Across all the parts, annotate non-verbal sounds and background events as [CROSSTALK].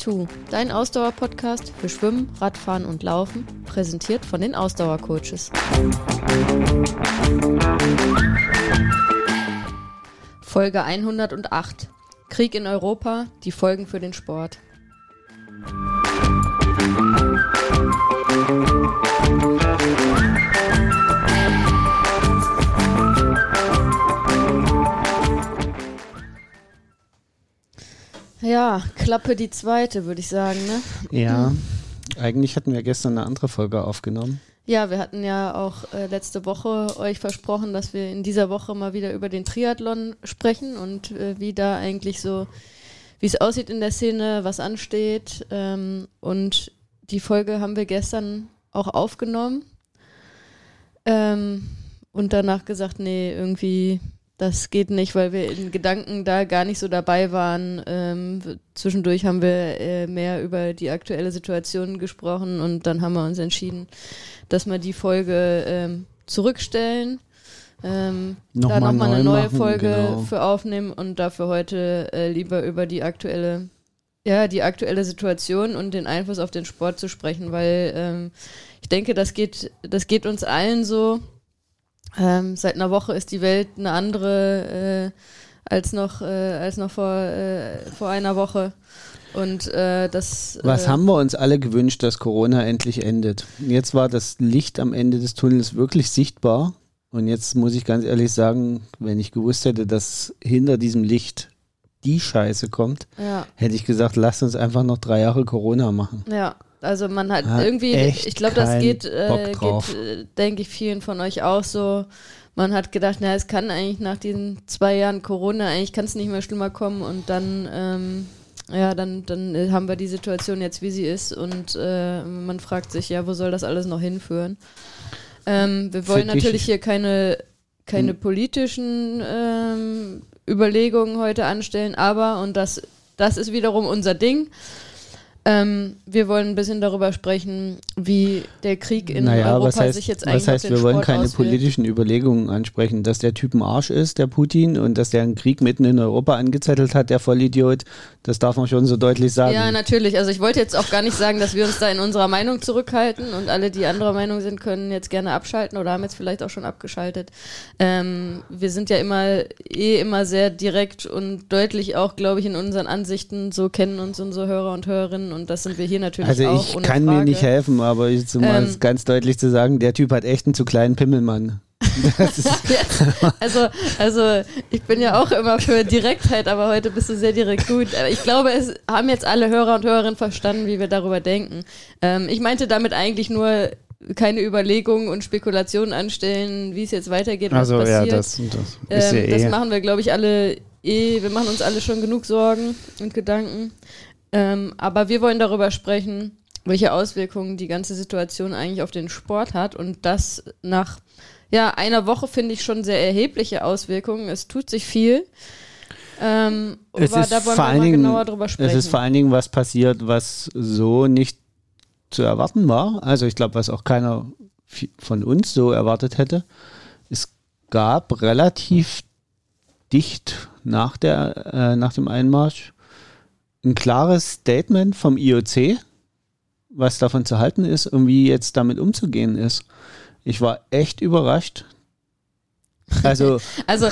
Tri42, dein Ausdauer-Podcast für Schwimmen, Radfahren und Laufen, präsentiert von den Ausdauercoaches. Folge 108. Krieg in Europa, die Folgen für den Sport. Ja, Klappe die zweite, würde ich sagen, ne? Ja, eigentlich hatten wir gestern eine andere Folge aufgenommen. Ja, wir hatten ja auch äh, letzte Woche euch versprochen, dass wir in dieser Woche mal wieder über den Triathlon sprechen und äh, wie da eigentlich so, wie es aussieht in der Szene, was ansteht. Ähm, und die Folge haben wir gestern auch aufgenommen ähm, und danach gesagt, nee, irgendwie das geht nicht, weil wir in Gedanken da gar nicht so dabei waren. Ähm, zwischendurch haben wir äh, mehr über die aktuelle Situation gesprochen und dann haben wir uns entschieden, dass wir die Folge ähm, zurückstellen. Ähm, noch da nochmal eine neue machen, Folge genau. für aufnehmen und dafür heute äh, lieber über die aktuelle, ja, die aktuelle Situation und den Einfluss auf den Sport zu sprechen, weil ähm, ich denke, das geht, das geht uns allen so ähm, seit einer Woche ist die Welt eine andere äh, als noch, äh, als noch vor, äh, vor einer Woche. Und äh, das. Was äh, haben wir uns alle gewünscht, dass Corona endlich endet? Jetzt war das Licht am Ende des Tunnels wirklich sichtbar. Und jetzt muss ich ganz ehrlich sagen, wenn ich gewusst hätte, dass hinter diesem Licht die Scheiße kommt, ja. hätte ich gesagt, lasst uns einfach noch drei Jahre Corona machen. Ja, also man hat ah, irgendwie, ich glaube, das geht, äh, geht äh, denke ich, vielen von euch auch so. Man hat gedacht, na, es kann eigentlich nach diesen zwei Jahren Corona, eigentlich kann es nicht mehr schlimmer kommen und dann, ähm, ja, dann, dann haben wir die Situation jetzt, wie sie ist und äh, man fragt sich, ja, wo soll das alles noch hinführen? Ähm, wir wollen natürlich hier keine, keine hm. politischen ähm, Überlegungen heute anstellen, aber, und das, das ist wiederum unser Ding, ähm, wir wollen ein bisschen darüber sprechen, wie der Krieg in naja, Europa heißt, sich jetzt eigentlich Was heißt, wir wollen keine auswirkt. politischen Überlegungen ansprechen, dass der Typ ein Arsch ist, der Putin, und dass der einen Krieg mitten in Europa angezettelt hat, der Vollidiot, das darf man schon so deutlich sagen. Ja, natürlich. Also ich wollte jetzt auch gar nicht sagen, dass wir uns da in unserer Meinung zurückhalten und alle, die anderer Meinung sind, können jetzt gerne abschalten oder haben jetzt vielleicht auch schon abgeschaltet. Ähm, wir sind ja immer eh immer sehr direkt und deutlich auch, glaube ich, in unseren Ansichten. So kennen uns unsere Hörer und Hörerinnen und das sind wir hier natürlich also auch. Also ich kann Frage. mir nicht helfen, aber jetzt um ähm, ganz deutlich zu sagen, der Typ hat echt einen zu kleinen Pimmelmann. [LAUGHS] also, also ich bin ja auch immer für Direktheit, aber heute bist du sehr direkt gut. Aber ich glaube, es haben jetzt alle Hörer und Hörerinnen verstanden, wie wir darüber denken. Ähm, ich meinte damit eigentlich nur keine Überlegungen und Spekulationen anstellen, wie es jetzt weitergeht, was also, passiert. Ja, das, das, ähm, ja das eh. machen wir, glaube ich, alle eh. Wir machen uns alle schon genug Sorgen und Gedanken. Ähm, aber wir wollen darüber sprechen, welche Auswirkungen die ganze Situation eigentlich auf den Sport hat und das nach ja, einer Woche finde ich schon sehr erhebliche Auswirkungen. Es tut sich viel. Ähm, es ist da wollen vor wir mal Dingen, genauer drüber sprechen. Es ist vor allen Dingen was passiert, was so nicht zu erwarten war. Also ich glaube, was auch keiner von uns so erwartet hätte. Es gab relativ dicht nach, der, äh, nach dem Einmarsch ein klares Statement vom IOC, was davon zu halten ist und wie jetzt damit umzugehen ist. Ich war echt überrascht, also, [LAUGHS] also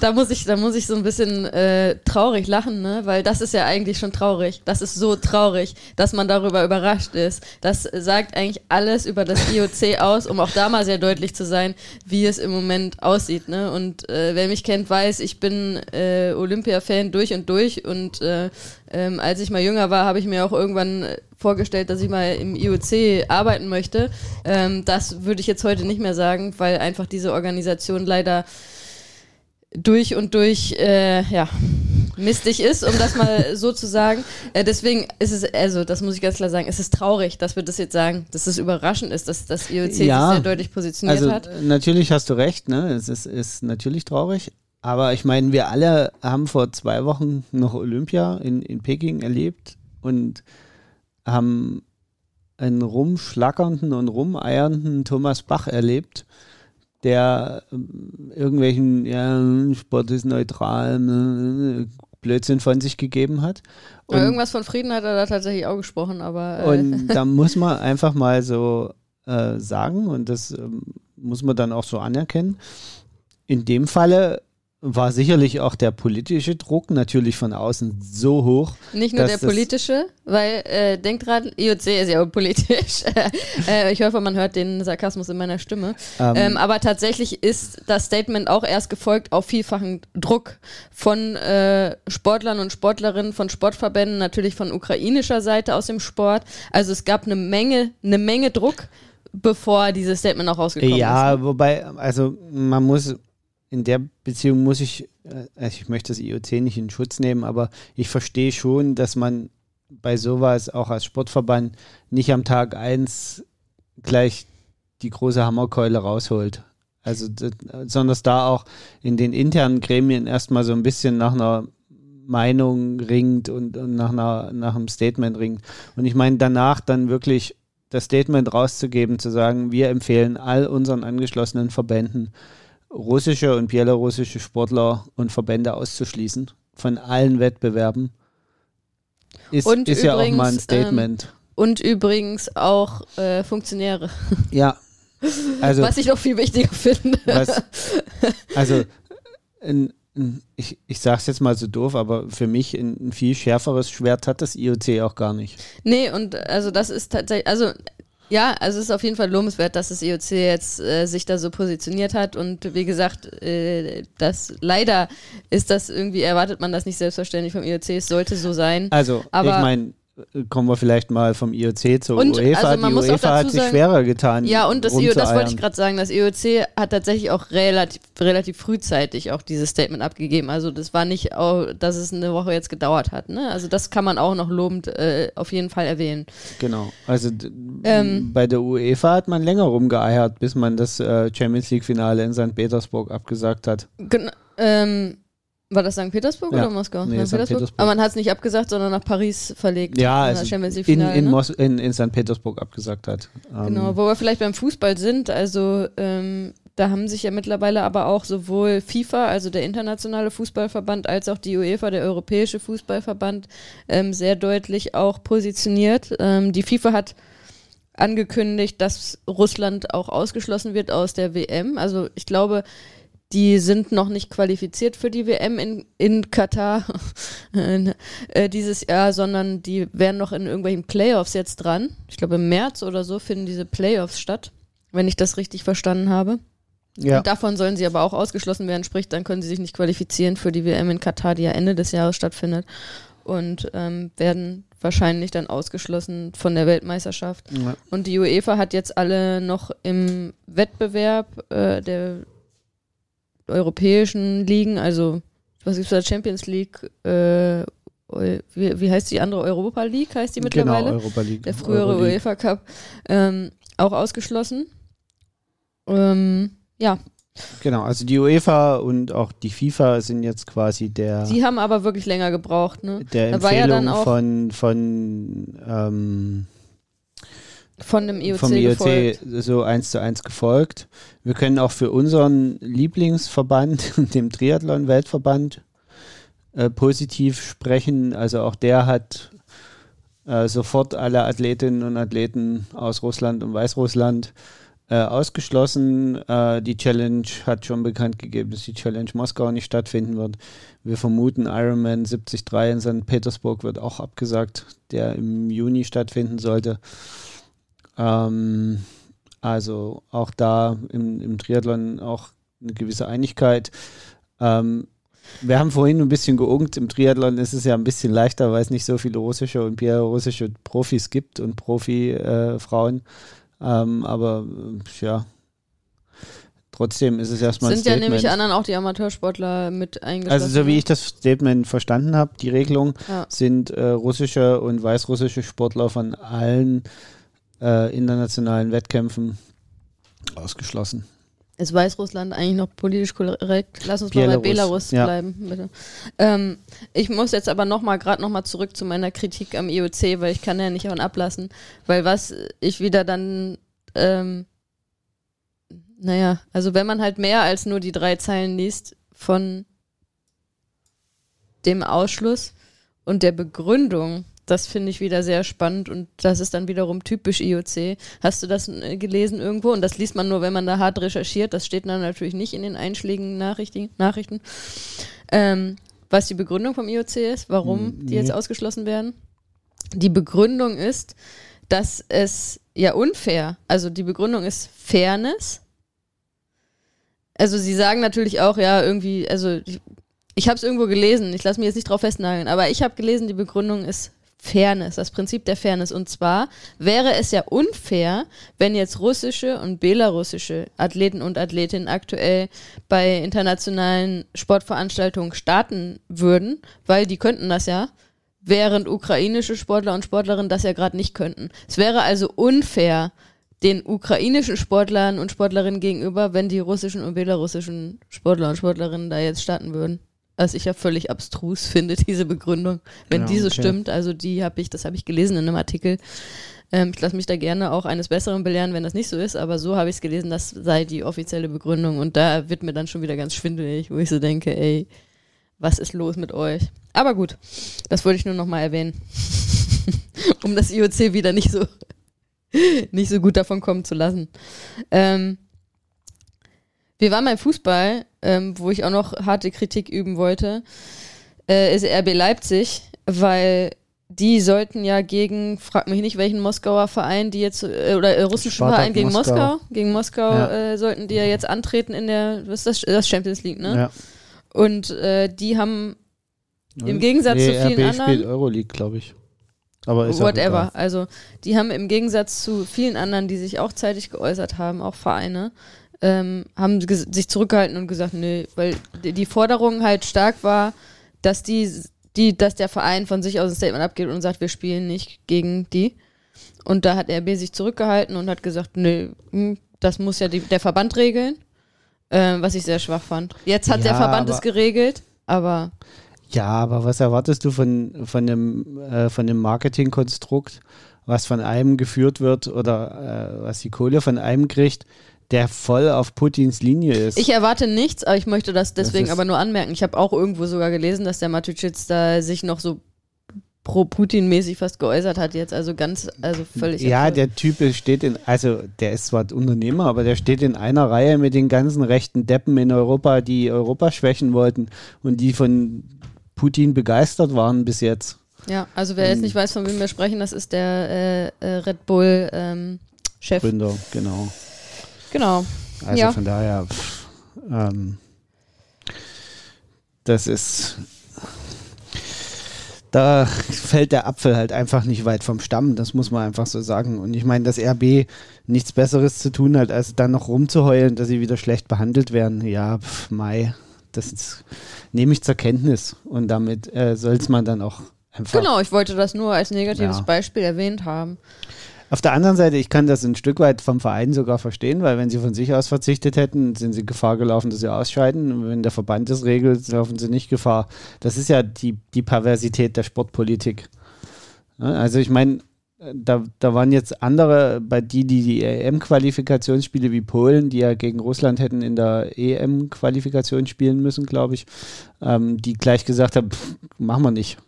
da muss ich, da muss ich so ein bisschen äh, traurig lachen, ne? Weil das ist ja eigentlich schon traurig. Das ist so traurig, dass man darüber überrascht ist. Das sagt eigentlich alles über das IOC aus, um auch da mal sehr deutlich zu sein, wie es im Moment aussieht. Ne? Und äh, wer mich kennt, weiß, ich bin äh, Olympia-Fan durch und durch und äh, ähm, als ich mal jünger war, habe ich mir auch irgendwann vorgestellt, dass ich mal im IOC arbeiten möchte. Ähm, das würde ich jetzt heute nicht mehr sagen, weil einfach diese Organisation leider durch und durch, äh, ja, mistig ist, um das mal so zu sagen. Äh, deswegen ist es, also das muss ich ganz klar sagen, es ist traurig, dass wir das jetzt sagen, dass es überraschend ist, dass das IOC ja, sich sehr deutlich positioniert also, hat. Natürlich hast du recht, ne? Es ist, ist natürlich traurig, aber ich meine, wir alle haben vor zwei Wochen noch Olympia in, in Peking erlebt und haben einen rumschlackernden und rumeiernden Thomas Bach erlebt, der ähm, irgendwelchen, ja, Sport ist neutral, ne, Blödsinn von sich gegeben hat. Und irgendwas von Frieden hat er da tatsächlich auch gesprochen, aber. Äh und [LAUGHS] da muss man einfach mal so äh, sagen, und das ähm, muss man dann auch so anerkennen. In dem Falle war sicherlich auch der politische Druck natürlich von außen so hoch. Nicht nur der politische, weil äh, denkt dran, IOC ist ja auch politisch. [LAUGHS] äh, ich hoffe, man hört den Sarkasmus in meiner Stimme. Ähm, ähm, aber tatsächlich ist das Statement auch erst gefolgt auf vielfachen Druck von äh, Sportlern und Sportlerinnen, von Sportverbänden, natürlich von ukrainischer Seite aus dem Sport. Also es gab eine Menge, eine Menge Druck bevor dieses Statement auch rausgekommen ja, ist. Ja, wobei, also man muss in der Beziehung muss ich, äh, also ich möchte das IOC nicht in Schutz nehmen, aber ich verstehe schon, dass man bei sowas auch als Sportverband nicht am Tag eins gleich die große Hammerkeule rausholt. Also, sondern da auch in den internen Gremien erstmal so ein bisschen nach einer Meinung ringt und, und nach, einer, nach einem Statement ringt. Und ich meine, danach dann wirklich das Statement rauszugeben, zu sagen, wir empfehlen all unseren angeschlossenen Verbänden, russische und belarussische Sportler und Verbände auszuschließen von allen Wettbewerben. Ist, und ist übrigens, ja auch mal ein Statement. Ähm, und übrigens auch äh, Funktionäre. [LAUGHS] Ja. Also, was ich noch viel wichtiger finde. Was, [LAUGHS] also, in, in, ich, ich sage es jetzt mal so doof, aber für mich ein, ein, viel schärferes Schwert hat das IOC auch gar nicht. Nee, und also das ist tatsächlich, also ja, also es ist auf jeden Fall lobenswert, dass das IOC jetzt äh, sich da so positioniert hat und wie gesagt, äh, das leider ist das irgendwie erwartet man das nicht selbstverständlich vom IOC, es sollte so sein. Also, aber ich meine, kommen wir vielleicht mal vom IOC zur und, UEFA. Also die UEFA hat sich sagen, schwerer getan. Ja, und das, IO, das wollte ich gerade sagen. Das IOC hat tatsächlich auch relativ, relativ frühzeitig auch dieses Statement abgegeben. Also das war nicht, auch, dass es eine Woche jetzt gedauert hat. Ne? Also das kann man auch noch lobend äh, auf jeden Fall erwähnen. Genau. Also ähm, bei der UEFA hat man länger rumgeeiert, bis man das äh, Champions League Finale in St. Petersburg abgesagt hat. Genau. Ähm, war das St. Petersburg ja. oder Moskau? Nee, St. Petersburg? Petersburg. Aber man hat es nicht abgesagt, sondern nach Paris verlegt. Ja, also in, in, ne? in, in St. Petersburg abgesagt hat. Genau, ähm. wo wir vielleicht beim Fußball sind. Also ähm, da haben sich ja mittlerweile aber auch sowohl FIFA, also der internationale Fußballverband, als auch die UEFA, der europäische Fußballverband, ähm, sehr deutlich auch positioniert. Ähm, die FIFA hat angekündigt, dass Russland auch ausgeschlossen wird aus der WM. Also ich glaube, die sind noch nicht qualifiziert für die WM in, in Katar [LAUGHS] äh, dieses Jahr, sondern die werden noch in irgendwelchen Playoffs jetzt dran. Ich glaube, im März oder so finden diese Playoffs statt, wenn ich das richtig verstanden habe. Ja. Und davon sollen sie aber auch ausgeschlossen werden, sprich, dann können sie sich nicht qualifizieren für die WM in Katar, die ja Ende des Jahres stattfindet. Und ähm, werden wahrscheinlich dann ausgeschlossen von der Weltmeisterschaft. Ja. Und die UEFA hat jetzt alle noch im Wettbewerb äh, der europäischen Ligen, also was gibt es da, Champions League, äh, wie, wie, heißt die andere Europa League, heißt die mittlerweile? Genau, Europa League. Der frühere UEFA Cup, ähm, auch ausgeschlossen. Ähm, ja. Genau, also die UEFA und auch die FIFA sind jetzt quasi der. Sie haben aber wirklich länger gebraucht, ne? Der Empfehlung ja von, von ähm, von dem IOC, vom IOC so eins zu eins gefolgt. Wir können auch für unseren Lieblingsverband, [LAUGHS] dem Triathlon-Weltverband, äh, positiv sprechen. Also auch der hat äh, sofort alle Athletinnen und Athleten aus Russland und Weißrussland äh, ausgeschlossen. Äh, die Challenge hat schon bekannt gegeben, dass die Challenge Moskau nicht stattfinden wird. Wir vermuten, Ironman 73 in St. Petersburg wird auch abgesagt, der im Juni stattfinden sollte. Ähm, also auch da im, im, Triathlon auch eine gewisse Einigkeit. Ähm, wir haben vorhin ein bisschen geungt. Im Triathlon ist es ja ein bisschen leichter, weil es nicht so viele russische und belarussische Profis gibt und Profi-Frauen. Äh, ähm, aber äh, ja, trotzdem ist es erstmal Sind ja nämlich anderen auch die Amateursportler mit eingeschlossen. Also so wie ich das Statement verstanden habe, die Regelung, ja. sind äh, russische und weißrussische Sportler von allen äh, internationalen Wettkämpfen ausgeschlossen. Ist Weißrussland eigentlich noch politisch korrekt? Lass uns Belarus, mal bei Belarus ja. bleiben, bitte. Ähm, ich muss jetzt aber noch mal gerade noch mal zurück zu meiner Kritik am IOC, weil ich kann ja nicht davon ablassen, weil was ich wieder dann ähm, naja, also wenn man halt mehr als nur die drei Zeilen liest von dem Ausschluss und der Begründung das finde ich wieder sehr spannend und das ist dann wiederum typisch IOC. Hast du das äh, gelesen irgendwo? Und das liest man nur, wenn man da hart recherchiert. Das steht dann natürlich nicht in den einschlägigen Nachrichten. Nachrichten. Ähm, was die Begründung vom IOC ist, warum nee. die jetzt ausgeschlossen werden. Die Begründung ist, dass es ja unfair, also die Begründung ist Fairness. Also sie sagen natürlich auch, ja, irgendwie, also ich, ich habe es irgendwo gelesen, ich lasse mich jetzt nicht drauf festnageln, aber ich habe gelesen, die Begründung ist Fairness, das Prinzip der Fairness. Und zwar wäre es ja unfair, wenn jetzt russische und belarussische Athleten und Athletinnen aktuell bei internationalen Sportveranstaltungen starten würden, weil die könnten das ja, während ukrainische Sportler und Sportlerinnen das ja gerade nicht könnten. Es wäre also unfair den ukrainischen Sportlern und Sportlerinnen gegenüber, wenn die russischen und belarussischen Sportler und Sportlerinnen da jetzt starten würden was ich ja völlig abstrus finde, [LAUGHS] diese Begründung. Wenn ja, diese okay. stimmt, also die habe ich, das habe ich gelesen in einem Artikel. Ähm, ich lasse mich da gerne auch eines Besseren belehren, wenn das nicht so ist, aber so habe ich es gelesen, das sei die offizielle Begründung. Und da wird mir dann schon wieder ganz schwindelig, wo ich so denke, ey, was ist los mit euch? Aber gut, das wollte ich nur nochmal erwähnen. [LAUGHS] um das IOC wieder nicht so, [LAUGHS] nicht so gut davon kommen zu lassen. Ähm, wir waren beim Fußball, ähm, wo ich auch noch harte Kritik üben wollte, äh, ist RB Leipzig, weil die sollten ja gegen, frag mich nicht, welchen Moskauer Verein, die jetzt, äh, oder äh, russischen Spartak Verein gegen Moskau, Moskau gegen Moskau ja. äh, sollten die ja jetzt antreten in der, was ist das, das Champions League, ne? Ja. Und äh, die haben im Gegensatz nee, zu vielen RB anderen. spielt Euroleague, glaube ich. Aber ist whatever. Also die haben im Gegensatz zu vielen anderen, die sich auch zeitig geäußert haben, auch Vereine, ähm, haben sich zurückgehalten und gesagt, nö, weil die Forderung halt stark war, dass die, die, dass der Verein von sich aus ein Statement abgeht und sagt, wir spielen nicht gegen die. Und da hat RB sich zurückgehalten und hat gesagt, nö, hm, das muss ja die, der Verband regeln, äh, was ich sehr schwach fand. Jetzt hat ja, der Verband es geregelt, aber ja, aber was erwartest du von, von dem, äh, von dem Marketingkonstrukt, was von einem geführt wird oder äh, was die Kohle von einem kriegt, der voll auf Putins Linie ist. Ich erwarte nichts, aber ich möchte das deswegen das aber nur anmerken. Ich habe auch irgendwo sogar gelesen, dass der Matuschitz da sich noch so pro-Putin-mäßig fast geäußert hat jetzt, also ganz, also völlig. Ja, absurd. der Typ steht in, also der ist zwar Unternehmer, aber der steht in einer Reihe mit den ganzen rechten Deppen in Europa, die Europa schwächen wollten und die von Putin begeistert waren bis jetzt. Ja, also wer jetzt ähm, nicht weiß, von wem wir sprechen, das ist der äh, äh Red Bull ähm, Chef. Gründer, genau. Genau. Also ja. von daher, pff, ähm, das ist, da fällt der Apfel halt einfach nicht weit vom Stamm, das muss man einfach so sagen. Und ich meine, dass RB nichts Besseres zu tun hat, als dann noch rumzuheulen, dass sie wieder schlecht behandelt werden. Ja, pff, Mai, das nehme ich zur Kenntnis und damit äh, soll es man dann auch einfach. Genau, ich wollte das nur als negatives ja. Beispiel erwähnt haben. Auf der anderen Seite, ich kann das ein Stück weit vom Verein sogar verstehen, weil wenn sie von sich aus verzichtet hätten, sind sie Gefahr gelaufen, dass sie ausscheiden. Und wenn der Verband das regelt, laufen sie nicht Gefahr. Das ist ja die, die Perversität der Sportpolitik. Also ich meine, da, da waren jetzt andere, bei die, die die EM-Qualifikationsspiele wie Polen, die ja gegen Russland hätten in der EM-Qualifikation spielen müssen, glaube ich, ähm, die gleich gesagt haben, pff, machen wir nicht.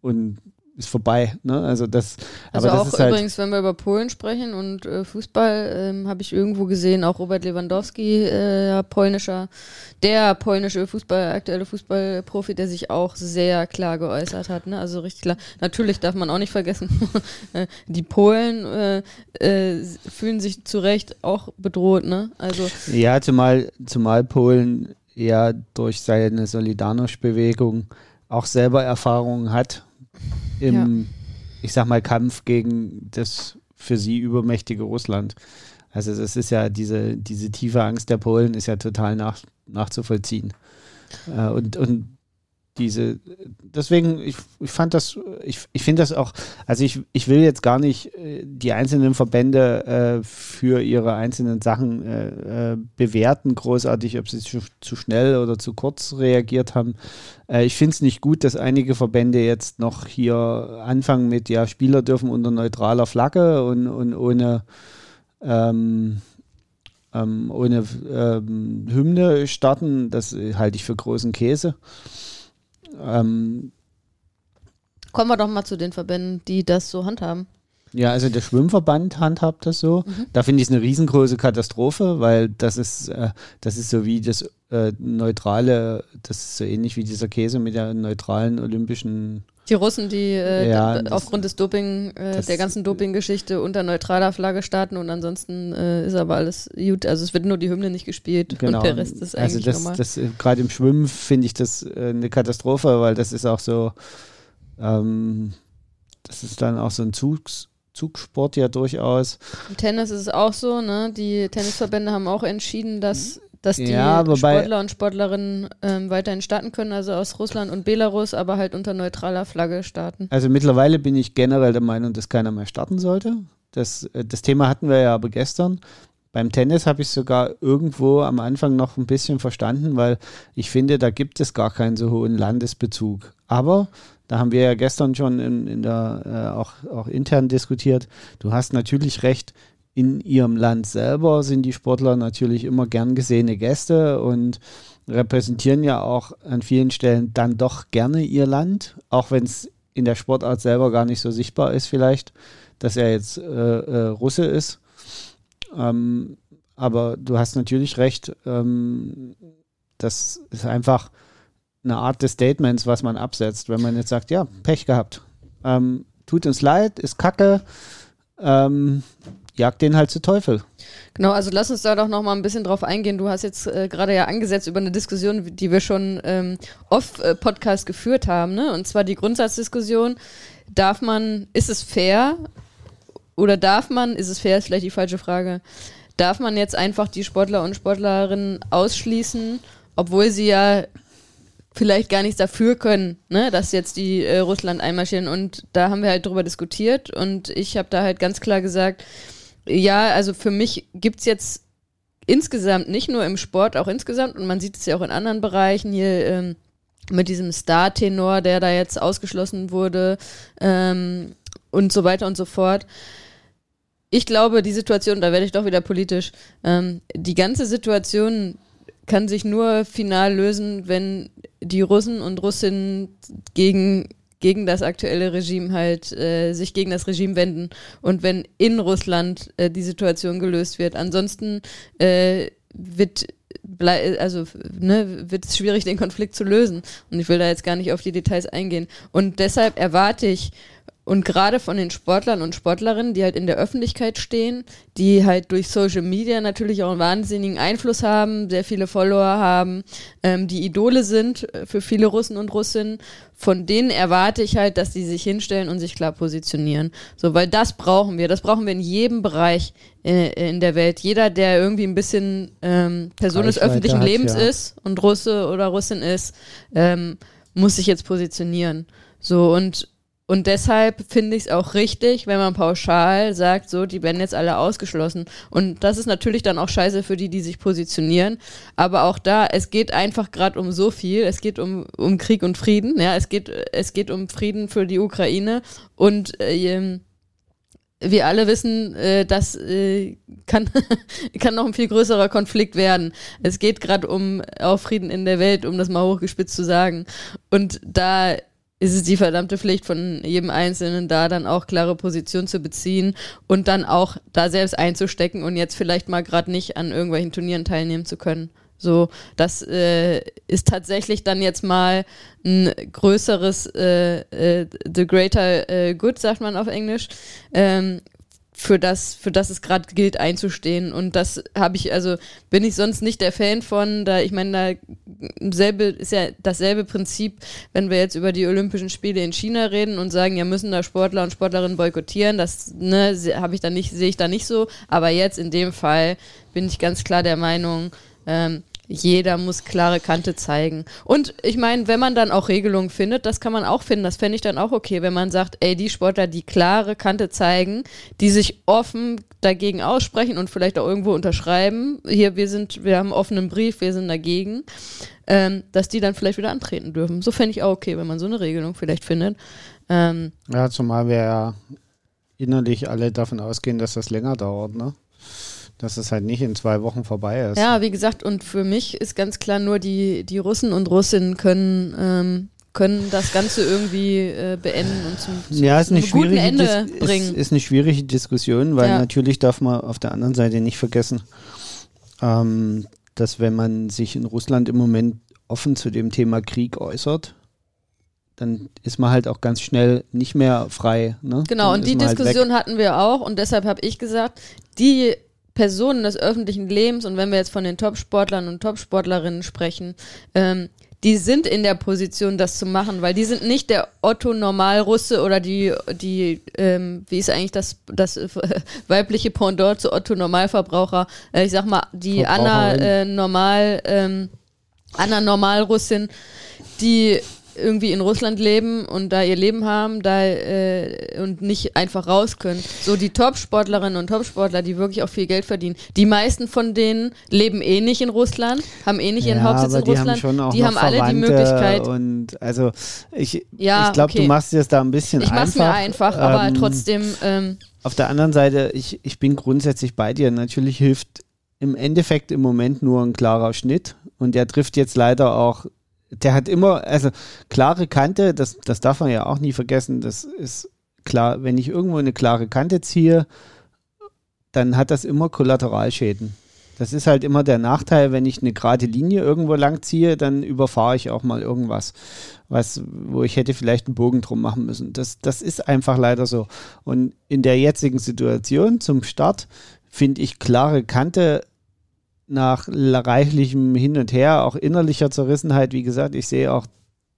Und ist vorbei. Ne? Also das. Also aber auch das halt übrigens, wenn wir über Polen sprechen und äh, Fußball, ähm, habe ich irgendwo gesehen, auch Robert Lewandowski, äh, polnischer, der polnische Fußball, aktuelle Fußballprofi, der sich auch sehr klar geäußert hat. Ne? Also richtig klar. Natürlich darf man auch nicht vergessen, [LAUGHS] äh, die Polen äh, äh, fühlen sich zu Recht auch bedroht. Ne? Also ja, zumal zumal Polen ja durch seine Solidarność-Bewegung auch selber Erfahrungen hat im, ja. ich sag mal, Kampf gegen das für sie übermächtige Russland. Also es ist ja diese, diese tiefe Angst der Polen ist ja total nach, nachzuvollziehen. Äh, und, und diese, deswegen, ich, ich fand das, ich, ich finde das auch, also ich, ich will jetzt gar nicht äh, die einzelnen Verbände äh, für ihre einzelnen Sachen äh, äh, bewerten, großartig, ob sie zu, zu, schnell oder zu kurz reagiert haben. Äh, ich finde es nicht gut, dass einige Verbände jetzt noch hier anfangen mit, ja, Spieler dürfen unter neutraler Flagge und, und ohne ähm, ähm, ohne ähm, Hymne starten. Das halte ich für großen Käse. Ähm, Kommen wir doch mal zu den Verbänden, die das so handhaben. Ja, also der Schwimmverband handhabt das so. Mhm. Da finde ich es eine riesengroße Katastrophe, weil das ist, äh, das ist so wie das äh, neutrale, das ist so ähnlich wie dieser Käse mit der neutralen olympischen. Die Russen, die äh, ja, aufgrund des Doping, äh, der ganzen Doping-Geschichte unter neutraler Flagge starten und ansonsten äh, ist aber alles gut. Also es wird nur die Hymne nicht gespielt genau. und der Rest ist also eigentlich also das, das äh, Gerade im Schwimmen finde ich das eine Katastrophe, weil das ist auch so, ähm, das ist dann auch so ein Zugs Zugsport ja durchaus. Im Tennis ist es auch so, ne? Die Tennisverbände haben auch entschieden, dass, dass die ja, Sportler und Sportlerinnen ähm, weiterhin starten können, also aus Russland und Belarus, aber halt unter neutraler Flagge starten. Also mittlerweile bin ich generell der Meinung, dass keiner mehr starten sollte. Das, äh, das Thema hatten wir ja aber gestern. Beim Tennis habe ich sogar irgendwo am Anfang noch ein bisschen verstanden, weil ich finde, da gibt es gar keinen so hohen Landesbezug. Aber da haben wir ja gestern schon in, in der, äh, auch, auch intern diskutiert. Du hast natürlich recht, in ihrem Land selber sind die Sportler natürlich immer gern gesehene Gäste und repräsentieren ja auch an vielen Stellen dann doch gerne ihr Land, auch wenn es in der Sportart selber gar nicht so sichtbar ist vielleicht, dass er jetzt äh, äh, Russe ist. Ähm, aber du hast natürlich recht, ähm, das ist einfach eine Art des Statements, was man absetzt, wenn man jetzt sagt, ja, Pech gehabt. Ähm, tut uns leid, ist kacke, ähm, jagt den halt zu Teufel. Genau, also lass uns da doch noch mal ein bisschen drauf eingehen. Du hast jetzt äh, gerade ja angesetzt über eine Diskussion, die wir schon ähm, off-Podcast geführt haben, ne? Und zwar die Grundsatzdiskussion, darf man, ist es fair oder darf man, ist es fair, ist vielleicht die falsche Frage, darf man jetzt einfach die Sportler und Sportlerinnen ausschließen, obwohl sie ja vielleicht gar nichts dafür können, ne, dass jetzt die äh, Russland einmarschieren. Und da haben wir halt drüber diskutiert und ich habe da halt ganz klar gesagt, ja, also für mich gibt es jetzt insgesamt, nicht nur im Sport, auch insgesamt, und man sieht es ja auch in anderen Bereichen hier ähm, mit diesem Star-Tenor, der da jetzt ausgeschlossen wurde ähm, und so weiter und so fort. Ich glaube, die Situation, da werde ich doch wieder politisch, ähm, die ganze Situation kann sich nur final lösen, wenn die Russen und Russinnen gegen, gegen das aktuelle Regime halt äh, sich gegen das Regime wenden und wenn in Russland äh, die Situation gelöst wird. Ansonsten äh, wird also ne, wird es schwierig, den Konflikt zu lösen. Und ich will da jetzt gar nicht auf die Details eingehen. Und deshalb erwarte ich und gerade von den Sportlern und Sportlerinnen, die halt in der Öffentlichkeit stehen, die halt durch Social Media natürlich auch einen wahnsinnigen Einfluss haben, sehr viele Follower haben, ähm, die Idole sind äh, für viele Russen und Russinnen, von denen erwarte ich halt, dass die sich hinstellen und sich klar positionieren. So, weil das brauchen wir. Das brauchen wir in jedem Bereich äh, in der Welt. Jeder, der irgendwie ein bisschen ähm, Person des öffentlichen Lebens ja. ist und Russe oder Russin ist, ähm, muss sich jetzt positionieren. So, und und deshalb finde ich es auch richtig, wenn man pauschal sagt, so, die werden jetzt alle ausgeschlossen. Und das ist natürlich dann auch scheiße für die, die sich positionieren. Aber auch da, es geht einfach gerade um so viel. Es geht um, um Krieg und Frieden. Ja, es geht, es geht um Frieden für die Ukraine. Und äh, wir alle wissen, äh, das äh, kann, [LAUGHS] kann noch ein viel größerer Konflikt werden. Es geht gerade um auch Frieden in der Welt, um das mal hochgespitzt zu sagen. Und da ist es die verdammte Pflicht von jedem Einzelnen, da dann auch klare Position zu beziehen und dann auch da selbst einzustecken und jetzt vielleicht mal gerade nicht an irgendwelchen Turnieren teilnehmen zu können. So, das äh, ist tatsächlich dann jetzt mal ein größeres, äh, äh, the greater äh, good, sagt man auf Englisch, ähm, für das, für das es gerade gilt einzustehen. Und das habe ich, also bin ich sonst nicht der Fan von. Da, ich meine, da selbe, ist ja dasselbe Prinzip, wenn wir jetzt über die Olympischen Spiele in China reden und sagen, ja, müssen da Sportler und Sportlerinnen boykottieren. Das ne, habe ich da nicht, sehe ich da nicht so. Aber jetzt in dem Fall bin ich ganz klar der Meinung, ähm, jeder muss klare Kante zeigen. Und ich meine, wenn man dann auch Regelungen findet, das kann man auch finden, das fände ich dann auch okay, wenn man sagt, ey, die Sportler, die klare Kante zeigen, die sich offen dagegen aussprechen und vielleicht auch irgendwo unterschreiben, hier, wir sind, wir haben einen offenen Brief, wir sind dagegen, ähm, dass die dann vielleicht wieder antreten dürfen. So fände ich auch okay, wenn man so eine Regelung vielleicht findet. Ähm, ja, zumal wir ja innerlich alle davon ausgehen, dass das länger dauert, ne? Dass es halt nicht in zwei Wochen vorbei ist. Ja, wie gesagt, und für mich ist ganz klar nur, die, die Russen und Russinnen können, ähm, können das Ganze irgendwie äh, beenden und zum, zum, ja, ist eine guten Ende Dis bringen. Ist, ist eine schwierige Diskussion, weil ja. natürlich darf man auf der anderen Seite nicht vergessen, ähm, dass wenn man sich in Russland im Moment offen zu dem Thema Krieg äußert, dann ist man halt auch ganz schnell nicht mehr frei. Ne? Genau, dann und die halt Diskussion halt hatten wir auch und deshalb habe ich gesagt, die Personen des öffentlichen Lebens und wenn wir jetzt von den Topsportlern und Topsportlerinnen sprechen, ähm, die sind in der Position, das zu machen, weil die sind nicht der Otto Normalrusse oder die, die, ähm, wie ist eigentlich das, das äh, [LAUGHS] weibliche Pendant zu Otto Normalverbraucher? Äh, ich sag mal, die Anna äh, Normal, ähm, Anna Normalrussin, die irgendwie in Russland leben und da ihr Leben haben da äh, und nicht einfach raus können. So die Top-Sportlerinnen und Top-Sportler, die wirklich auch viel Geld verdienen. Die meisten von denen leben eh nicht in Russland, haben eh nicht ihren ja, Hauptsitz in die Russland. Haben die haben alle die Möglichkeit. Und also ich, ja, ich glaube, okay. du machst es da ein bisschen ich einfach. Ich mach's mir einfach, aber ähm, trotzdem. Ähm, auf der anderen Seite, ich, ich bin grundsätzlich bei dir. Natürlich hilft im Endeffekt im Moment nur ein klarer Schnitt und der trifft jetzt leider auch der hat immer, also klare Kante, das, das darf man ja auch nie vergessen, das ist klar, wenn ich irgendwo eine klare Kante ziehe, dann hat das immer Kollateralschäden. Das ist halt immer der Nachteil, wenn ich eine gerade Linie irgendwo lang ziehe, dann überfahre ich auch mal irgendwas, was, wo ich hätte vielleicht einen Bogen drum machen müssen. Das, das ist einfach leider so. Und in der jetzigen Situation zum Start finde ich klare Kante nach reichlichem Hin und Her, auch innerlicher Zerrissenheit, wie gesagt, ich sehe auch,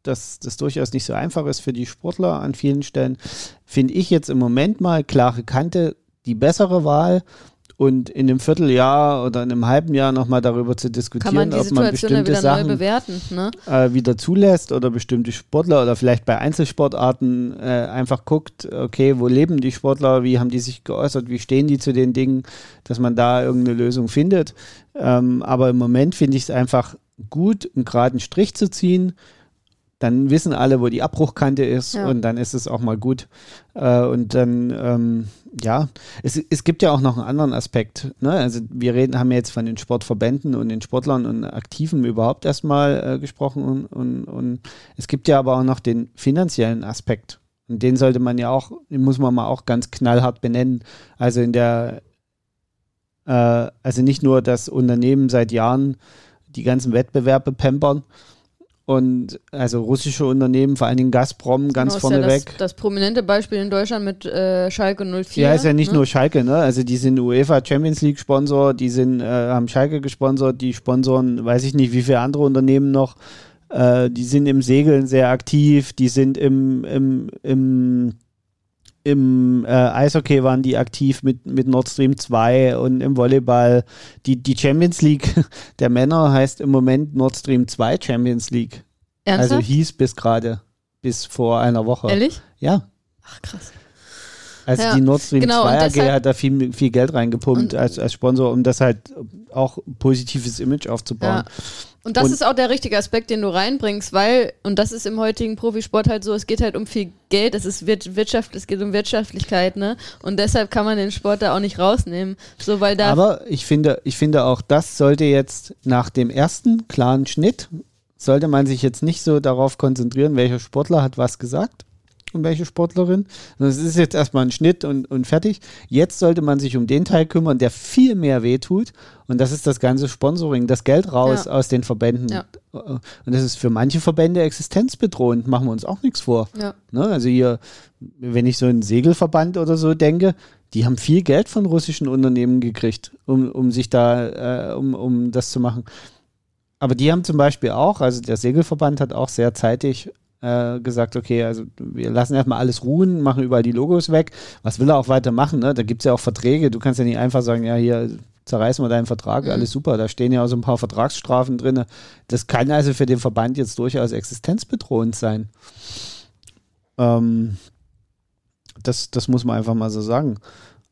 dass das durchaus nicht so einfach ist für die Sportler an vielen Stellen, finde ich jetzt im Moment mal klare Kante die bessere Wahl und in einem Vierteljahr oder in einem halben Jahr nochmal darüber zu diskutieren, man ob man bestimmte Sachen bewerten, ne? äh, wieder zulässt oder bestimmte Sportler oder vielleicht bei Einzelsportarten äh, einfach guckt, okay, wo leben die Sportler, wie haben die sich geäußert, wie stehen die zu den Dingen, dass man da irgendeine Lösung findet. Ähm, aber im Moment finde ich es einfach gut, einen geraden Strich zu ziehen dann wissen alle, wo die Abbruchkante ist ja. und dann ist es auch mal gut. Äh, und dann, ähm, ja, es, es gibt ja auch noch einen anderen Aspekt. Ne? Also wir reden, haben jetzt von den Sportverbänden und den Sportlern und Aktiven überhaupt erstmal äh, gesprochen und, und, und es gibt ja aber auch noch den finanziellen Aspekt. Und den sollte man ja auch, den muss man mal auch ganz knallhart benennen. Also in der, äh, also nicht nur das Unternehmen seit Jahren die ganzen Wettbewerbe pampern, und also russische Unternehmen, vor allen Dingen Gazprom, ganz genau, vorneweg. Ja das, das, prominente Beispiel in Deutschland mit äh, Schalke 04. Ja, ist ja nicht ne? nur Schalke, ne? Also die sind UEFA Champions League Sponsor, die sind, äh, haben Schalke gesponsert, die sponsoren, weiß ich nicht, wie viele andere Unternehmen noch. Äh, die sind im Segeln sehr aktiv, die sind im, im, im im äh, Eishockey waren die aktiv mit, mit Nord Stream 2 und im Volleyball. Die, die Champions League [LAUGHS] der Männer heißt im Moment Nord Stream 2 Champions League. Ernsthaft? Also hieß bis gerade, bis vor einer Woche. Ehrlich? Ja. Ach krass. Also ja, die Nord Stream genau, 2 AG hat da viel, viel Geld reingepumpt als, als Sponsor, um das halt auch positives Image aufzubauen. Ja. Und das und ist auch der richtige Aspekt, den du reinbringst, weil, und das ist im heutigen Profisport halt so, es geht halt um viel Geld, es ist Wirtschaft, es geht um Wirtschaftlichkeit, ne? Und deshalb kann man den Sport da auch nicht rausnehmen. So, weil da Aber ich finde, ich finde auch, das sollte jetzt nach dem ersten klaren Schnitt, sollte man sich jetzt nicht so darauf konzentrieren, welcher Sportler hat was gesagt, um welche Sportlerin. Das ist jetzt erstmal ein Schnitt und, und fertig. Jetzt sollte man sich um den Teil kümmern, der viel mehr wehtut. Und das ist das ganze Sponsoring, das Geld raus ja. aus den Verbänden. Ja. Und das ist für manche Verbände existenzbedrohend, machen wir uns auch nichts vor. Ja. Ne? Also hier, wenn ich so einen Segelverband oder so denke, die haben viel Geld von russischen Unternehmen gekriegt, um, um sich da, äh, um, um das zu machen. Aber die haben zum Beispiel auch, also der Segelverband hat auch sehr zeitig äh, gesagt, okay, also wir lassen erstmal alles ruhen, machen überall die Logos weg. Was will er auch weiter machen? Ne? Da gibt es ja auch Verträge. Du kannst ja nicht einfach sagen, ja, hier zerreißen wir deinen Vertrag, mhm. alles super. Da stehen ja auch so ein paar Vertragsstrafen drin. Das kann also für den Verband jetzt durchaus existenzbedrohend sein. Ähm, das, das muss man einfach mal so sagen.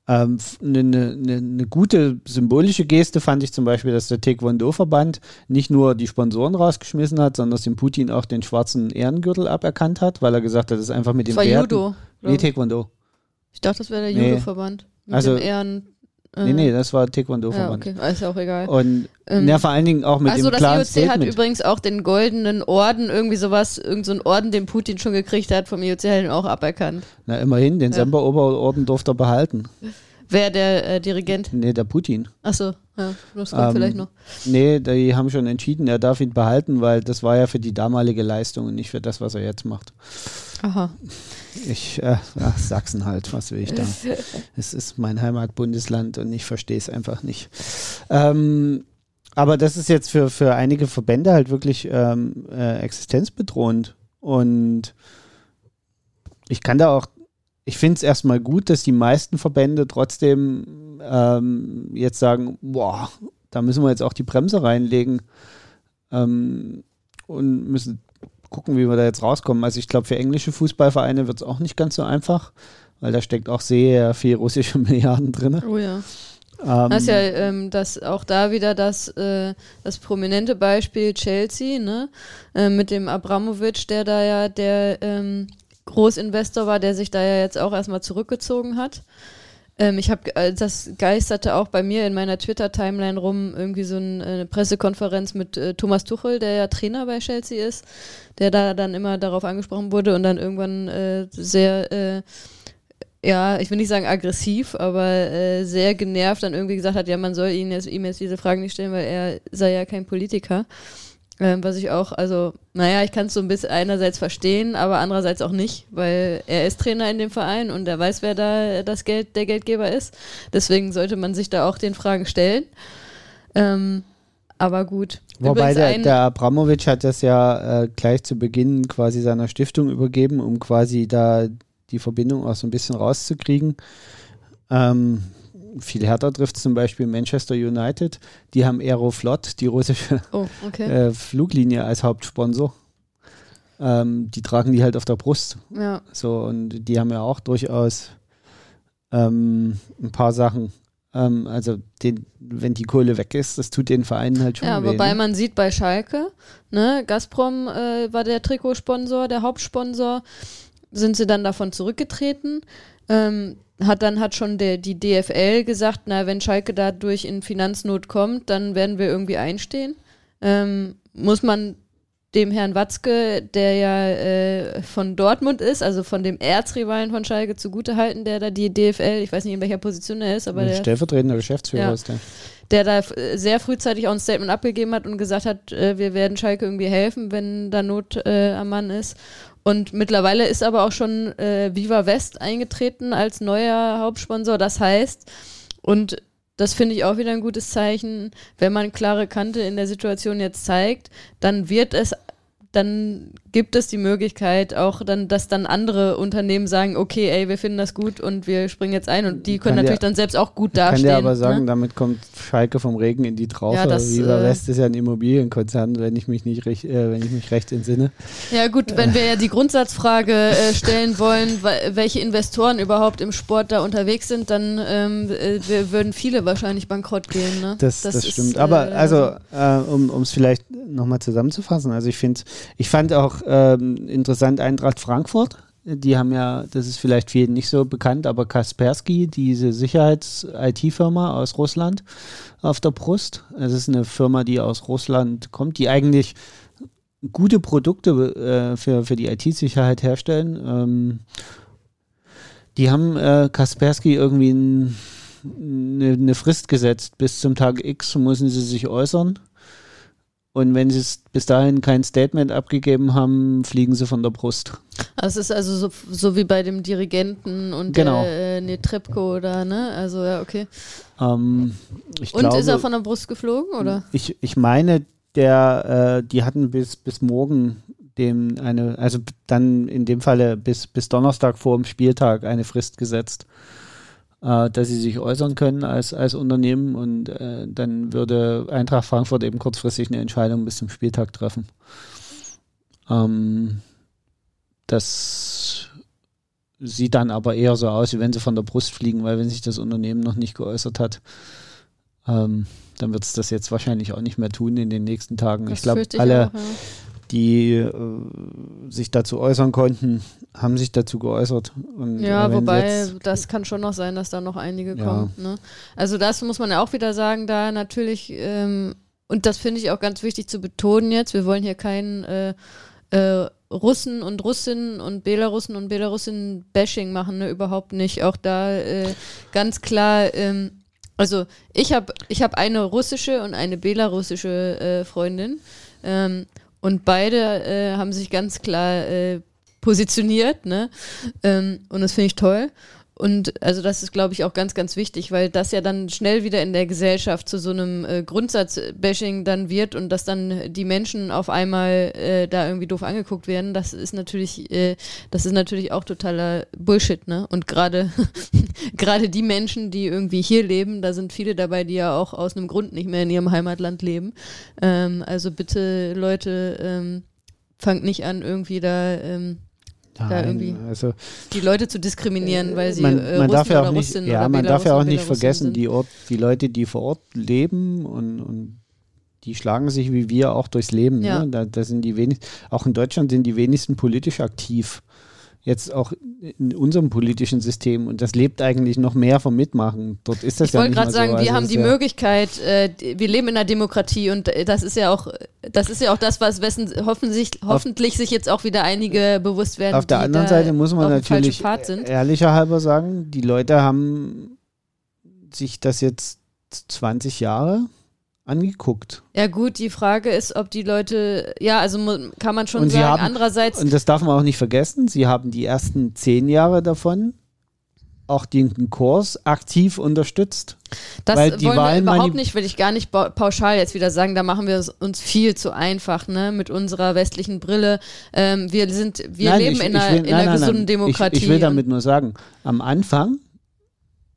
Ähm, eine, eine, eine, gute symbolische Geste fand ich zum Beispiel, dass der Taekwondo-Verband nicht nur die Sponsoren rausgeschmissen hat, sondern dass dem Putin auch den schwarzen Ehrengürtel aberkannt hat, weil er gesagt hat, das ist einfach mit dem Werten. Judo. Nee, Taekwondo. Ich dachte, das wäre der nee. Judo-Verband. also, Ehren, Äh, nee, nee, das war Taekwondo-Verband. Ja, okay, ist auch egal. Und ähm, ja, vor allen Dingen auch mit also dem klaren Also das IOC hat übrigens auch den goldenen Orden, irgendwie sowas, irgendein so Orden, den Putin schon gekriegt hat, vom IOC halt auch aberkannt. Na, immerhin, den ja. Semper-Oberorden durfte er behalten. Wer der äh, Dirigent? Nee, der Putin. Achso, ja, das kommt ähm, vielleicht noch. Nee, die haben schon entschieden, er darf ihn behalten, weil das war ja für die damalige Leistung und nicht für das, was er jetzt macht. Aha. Ich, äh, ach, Sachsen halt, was will ich da? [LAUGHS] es ist mein Heimatbundesland und ich verstehe es einfach nicht. Ähm, aber das ist jetzt für, für einige Verbände halt wirklich ähm, äh, existenzbedrohend. Und ich kann da auch ich finde es erstmal gut, dass die meisten Verbände trotzdem ähm, jetzt sagen, boah, da müssen wir jetzt auch die Bremse reinlegen ähm, und müssen gucken, wie wir da jetzt rauskommen. Also ich glaube, für englische Fußballvereine wird es auch nicht ganz so einfach, weil da steckt auch sehr viel russische [LAUGHS] Milliarden drin. Oh ja. Ähm, das ist ja ähm, das, auch da wieder das, äh, das prominente Beispiel Chelsea, ne? Äh, mit dem Abramovic, der da ja der ähm, Großinvestor war, der sich da ja jetzt auch erstmal zurückgezogen hat. Ähm, ich habe, äh, das geisterte auch bei mir in meiner Twitter-Timeline rum, irgendwie so ein, eine Pressekonferenz mit äh, Thomas Tuchel, der ja Trainer bei Chelsea ist, der da dann immer darauf angesprochen wurde und dann irgendwann äh, sehr, äh, ja, ich will nicht sagen aggressiv, aber äh, sehr genervt dann irgendwie gesagt hat, ja, man soll ihn jetzt, ihm jetzt diese Fragen nicht stellen, weil er sei ja kein Politiker. Ähm, was ich auch, also, naja, ich kann es so ein bisschen einerseits verstehen, aber andererseits auch nicht, weil er ist Trainer in dem Verein und er weiß, wer da das Geld, der Geldgeber ist. Deswegen sollte man sich da auch den Fragen stellen. Ähm, aber gut. Wobei der, der Abramowitsch hat das ja äh, gleich zu Beginn quasi seiner Stiftung übergeben, um quasi da die Verbindung auch so ein bisschen rauszukriegen. Ähm, viel härter trifft zum Beispiel Manchester United. Die haben Aeroflot, die russische oh, okay. [LAUGHS] äh, Fluglinie, als Hauptsponsor. Ähm, die tragen die halt auf der Brust. Ja. So, und die haben ja auch durchaus ähm, ein paar Sachen. Ähm, also, den, wenn die Kohle weg ist, das tut den Vereinen halt schon Ja, weh, wobei ne? man sieht bei Schalke, ne, Gazprom äh, war der Trikotsponsor, der Hauptsponsor. Sind sie dann davon zurückgetreten? Ähm, hat dann hat schon der, die DFL gesagt, na, wenn Schalke dadurch in Finanznot kommt, dann werden wir irgendwie einstehen. Ähm, muss man dem Herrn Watzke, der ja äh, von Dortmund ist, also von dem Erzrivalen von Schalke zugutehalten, der da die DFL, ich weiß nicht in welcher Position er ist, aber der stellvertretender Geschäftsführer ja, ist der. Der da äh, sehr frühzeitig auch ein Statement abgegeben hat und gesagt hat, äh, wir werden Schalke irgendwie helfen, wenn da Not äh, am Mann ist. Und mittlerweile ist aber auch schon äh, Viva West eingetreten als neuer Hauptsponsor. Das heißt, und das finde ich auch wieder ein gutes Zeichen, wenn man klare Kante in der Situation jetzt zeigt, dann wird es dann gibt es die Möglichkeit auch dann, dass dann andere Unternehmen sagen, okay, ey, wir finden das gut und wir springen jetzt ein und die können kann natürlich der, dann selbst auch gut dastehen. Kann dir aber sagen, ne? damit kommt Schalke vom Regen in die Traufe. Ja, das, Viva äh, West ist ja ein Immobilienkonzern, wenn ich mich nicht recht, äh, wenn ich mich recht entsinne. Ja gut, wenn wir ja die Grundsatzfrage äh, stellen wollen, welche Investoren überhaupt im Sport da unterwegs sind, dann ähm, äh, würden viele wahrscheinlich bankrott gehen. Ne? Das, das, das ist, stimmt. Aber äh, also, äh, um es vielleicht nochmal zusammenzufassen, also ich finde, ich fand auch ähm, interessant Eintracht Frankfurt. Die haben ja, das ist vielleicht vielen nicht so bekannt, aber Kaspersky, diese Sicherheits-IT-Firma aus Russland auf der Brust. Es ist eine Firma, die aus Russland kommt, die eigentlich gute Produkte äh, für, für die IT-Sicherheit herstellen. Ähm, die haben äh, Kaspersky irgendwie ein, eine, eine Frist gesetzt. Bis zum Tag X müssen sie sich äußern. Und wenn sie bis dahin kein Statement abgegeben haben, fliegen sie von der Brust. Das ist also so, so wie bei dem Dirigenten und genau. der äh, Netrebko oder, ne? Also ja, okay. Ähm, und glaube, ist er von der Brust geflogen, oder? Ich, ich meine, der, äh, die hatten bis, bis morgen dem eine, also dann in dem Falle bis, bis Donnerstag vor dem Spieltag eine Frist gesetzt äh, dass sie sich äußern können als, als Unternehmen und äh, dann würde Eintracht Frankfurt eben kurzfristig eine Entscheidung bis zum Spieltag treffen. Ähm, das sieht dann aber eher so aus, wie wenn sie von der Brust fliegen, weil wenn sich das Unternehmen noch nicht geäußert hat, ähm, dann wird es das jetzt wahrscheinlich auch nicht mehr tun in den nächsten Tagen. Das ich glaube, alle, auch, ja. Die äh, sich dazu äußern konnten, haben sich dazu geäußert. Und, ja, wobei das kann schon noch sein, dass da noch einige ja. kommen. Ne? Also das muss man ja auch wieder sagen, da natürlich, ähm, und das finde ich auch ganz wichtig zu betonen jetzt, wir wollen hier keinen äh, äh, Russen und Russinnen und Belarussen und Belarusinnen Bashing machen, ne? überhaupt nicht. Auch da äh, ganz klar, ähm, also ich habe ich hab eine russische und eine belarussische äh, Freundin ähm, und beide äh, haben sich ganz klar äh, positioniert, ne? Ähm, und das finde ich toll. Und also das ist, glaube ich, auch ganz, ganz wichtig, weil das ja dann schnell wieder in der Gesellschaft zu so einem äh, Grundsatz-Bashing dann wird und dass dann die Menschen auf einmal äh, da irgendwie doof angeguckt werden, das ist natürlich, äh, das ist natürlich auch totaler Bullshit, ne? Und gerade [LAUGHS] gerade die Menschen, die irgendwie hier leben, da sind viele dabei, die ja auch aus einem Grund nicht mehr in ihrem Heimatland leben. Ähm, also bitte, Leute, ähm, fangt nicht an, irgendwie da ähm, Nein, da irgendwie also, die Leute zu diskriminieren, weil sie man, äh, man darf ja auch nicht, ja, man darf ja auch nicht vergessen, die, Ort, die Leute, die vor Ort leben und, und die schlagen sich wie wir auch durchs Leben. Ja. Ne? Da, da, sind die wenigsten, auch in Deutschland sind die wenigsten politisch aktiv jetzt auch in unserem politischen System und das lebt eigentlich noch mehr vom Mitmachen. Dort ist das ich ja wollte gerade sagen, so. wir also haben die ja Möglichkeit, äh, wir leben in einer Demokratie und äh, das ist ja auch, das ist ja auch das, was wessen hoffentlich, hoffentlich sich jetzt auch wieder einige bewusst werden. Auf der anderen Seite muss man natürlich ehrlicher halber sagen, die Leute haben sich das jetzt 20 Jahre angeguckt. Ja gut, die Frage ist, ob die Leute, ja, also kann man schon und sagen, haben, andererseits. Und das darf man auch nicht vergessen, sie haben die ersten zehn Jahre davon auch den Kurs aktiv unterstützt. Das weil die wollen Wahlen wir überhaupt nicht, will ich gar nicht pauschal jetzt wieder sagen, da machen wir es uns viel zu einfach, ne, mit unserer westlichen Brille. Ähm, wir sind, wir nein, leben ich, in, einer, will, in einer nein, gesunden Demokratie. Ich, ich will damit nur sagen, am Anfang,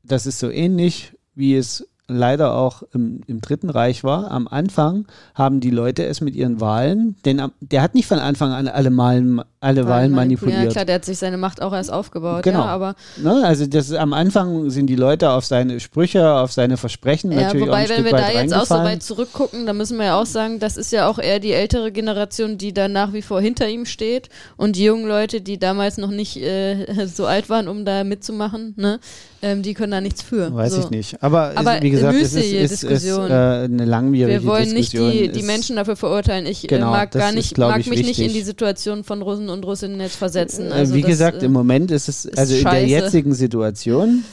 das ist so ähnlich, wie es leider auch im, im, Dritten Reich war, am Anfang haben die Leute es mit ihren Wahlen, denn der hat nicht von Anfang an alle, Malen, alle Wahlen manipuliert. Ja, klar, der hat sich seine Macht auch erst aufgebaut. Genau. Ja, aber ne, also das, am Anfang sind die Leute auf seine Sprüche, auf seine Versprechen ja, natürlich wobei, auch ein wenn wir da jetzt auch so weit zurückgucken, dann müssen wir ja auch sagen, das ist ja auch eher die ältere Generation, die da nach wie vor hinter ihm steht und die jungen Leute, die damals noch nicht äh, [LAUGHS] so alt waren, um da mitzumachen, ne? Ähm, die können da nichts für. Weiß so. ich nicht. Aber, Aber ist, wie gesagt, es ist, ist, Diskussion. Ist, äh, eine langwierige Wir wollen Diskussion. nicht die, die Menschen dafür verurteilen. Ich äh, genau, mag gar nicht, mag mich wichtig. nicht in die Situation von Russen und Russinnen jetzt versetzen. Äh, also wie das, gesagt, äh, im Moment ist es, also in der jetzigen Situation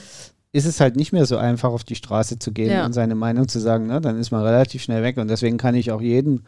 ist es halt nicht mehr so einfach, auf die Straße zu gehen ja. und seine Meinung zu sagen. Ne? Dann ist man relativ schnell weg. Und deswegen kann ich auch jeden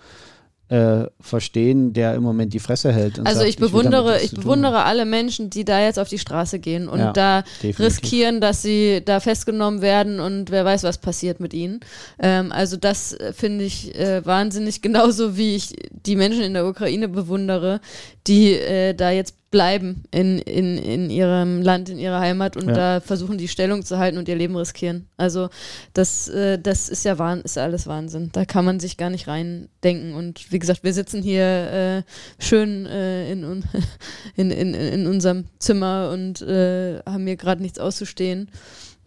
äh, verstehen, der im Moment die Fresse hält. also sagt, ich bewundere, ich, ich bewundere alle Menschen, die da jetzt auf die Straße gehen und ja, da definitiv. riskieren, dass sie da festgenommen werden und wer weiß, was passiert mit ihnen. Ähm, also das äh, finde ich äh, wahnsinnig, [LAUGHS] genauso wie ich die Menschen in der Ukraine bewundere, die äh, da jetzt bleiben in, in, in ihrem Land, in ihrer Heimat und ja. da versuchen, die Stellung zu halten und ihr Leben riskieren. Also das, äh, das ist ja wahn, ist alles Wahnsinn. Da kann man sich gar nicht reindenken. Und wie gesagt, wir sitzen hier äh, schön äh, in, [LAUGHS] in, in, in unserem Zimmer und äh, haben hier gerade nichts auszustehen.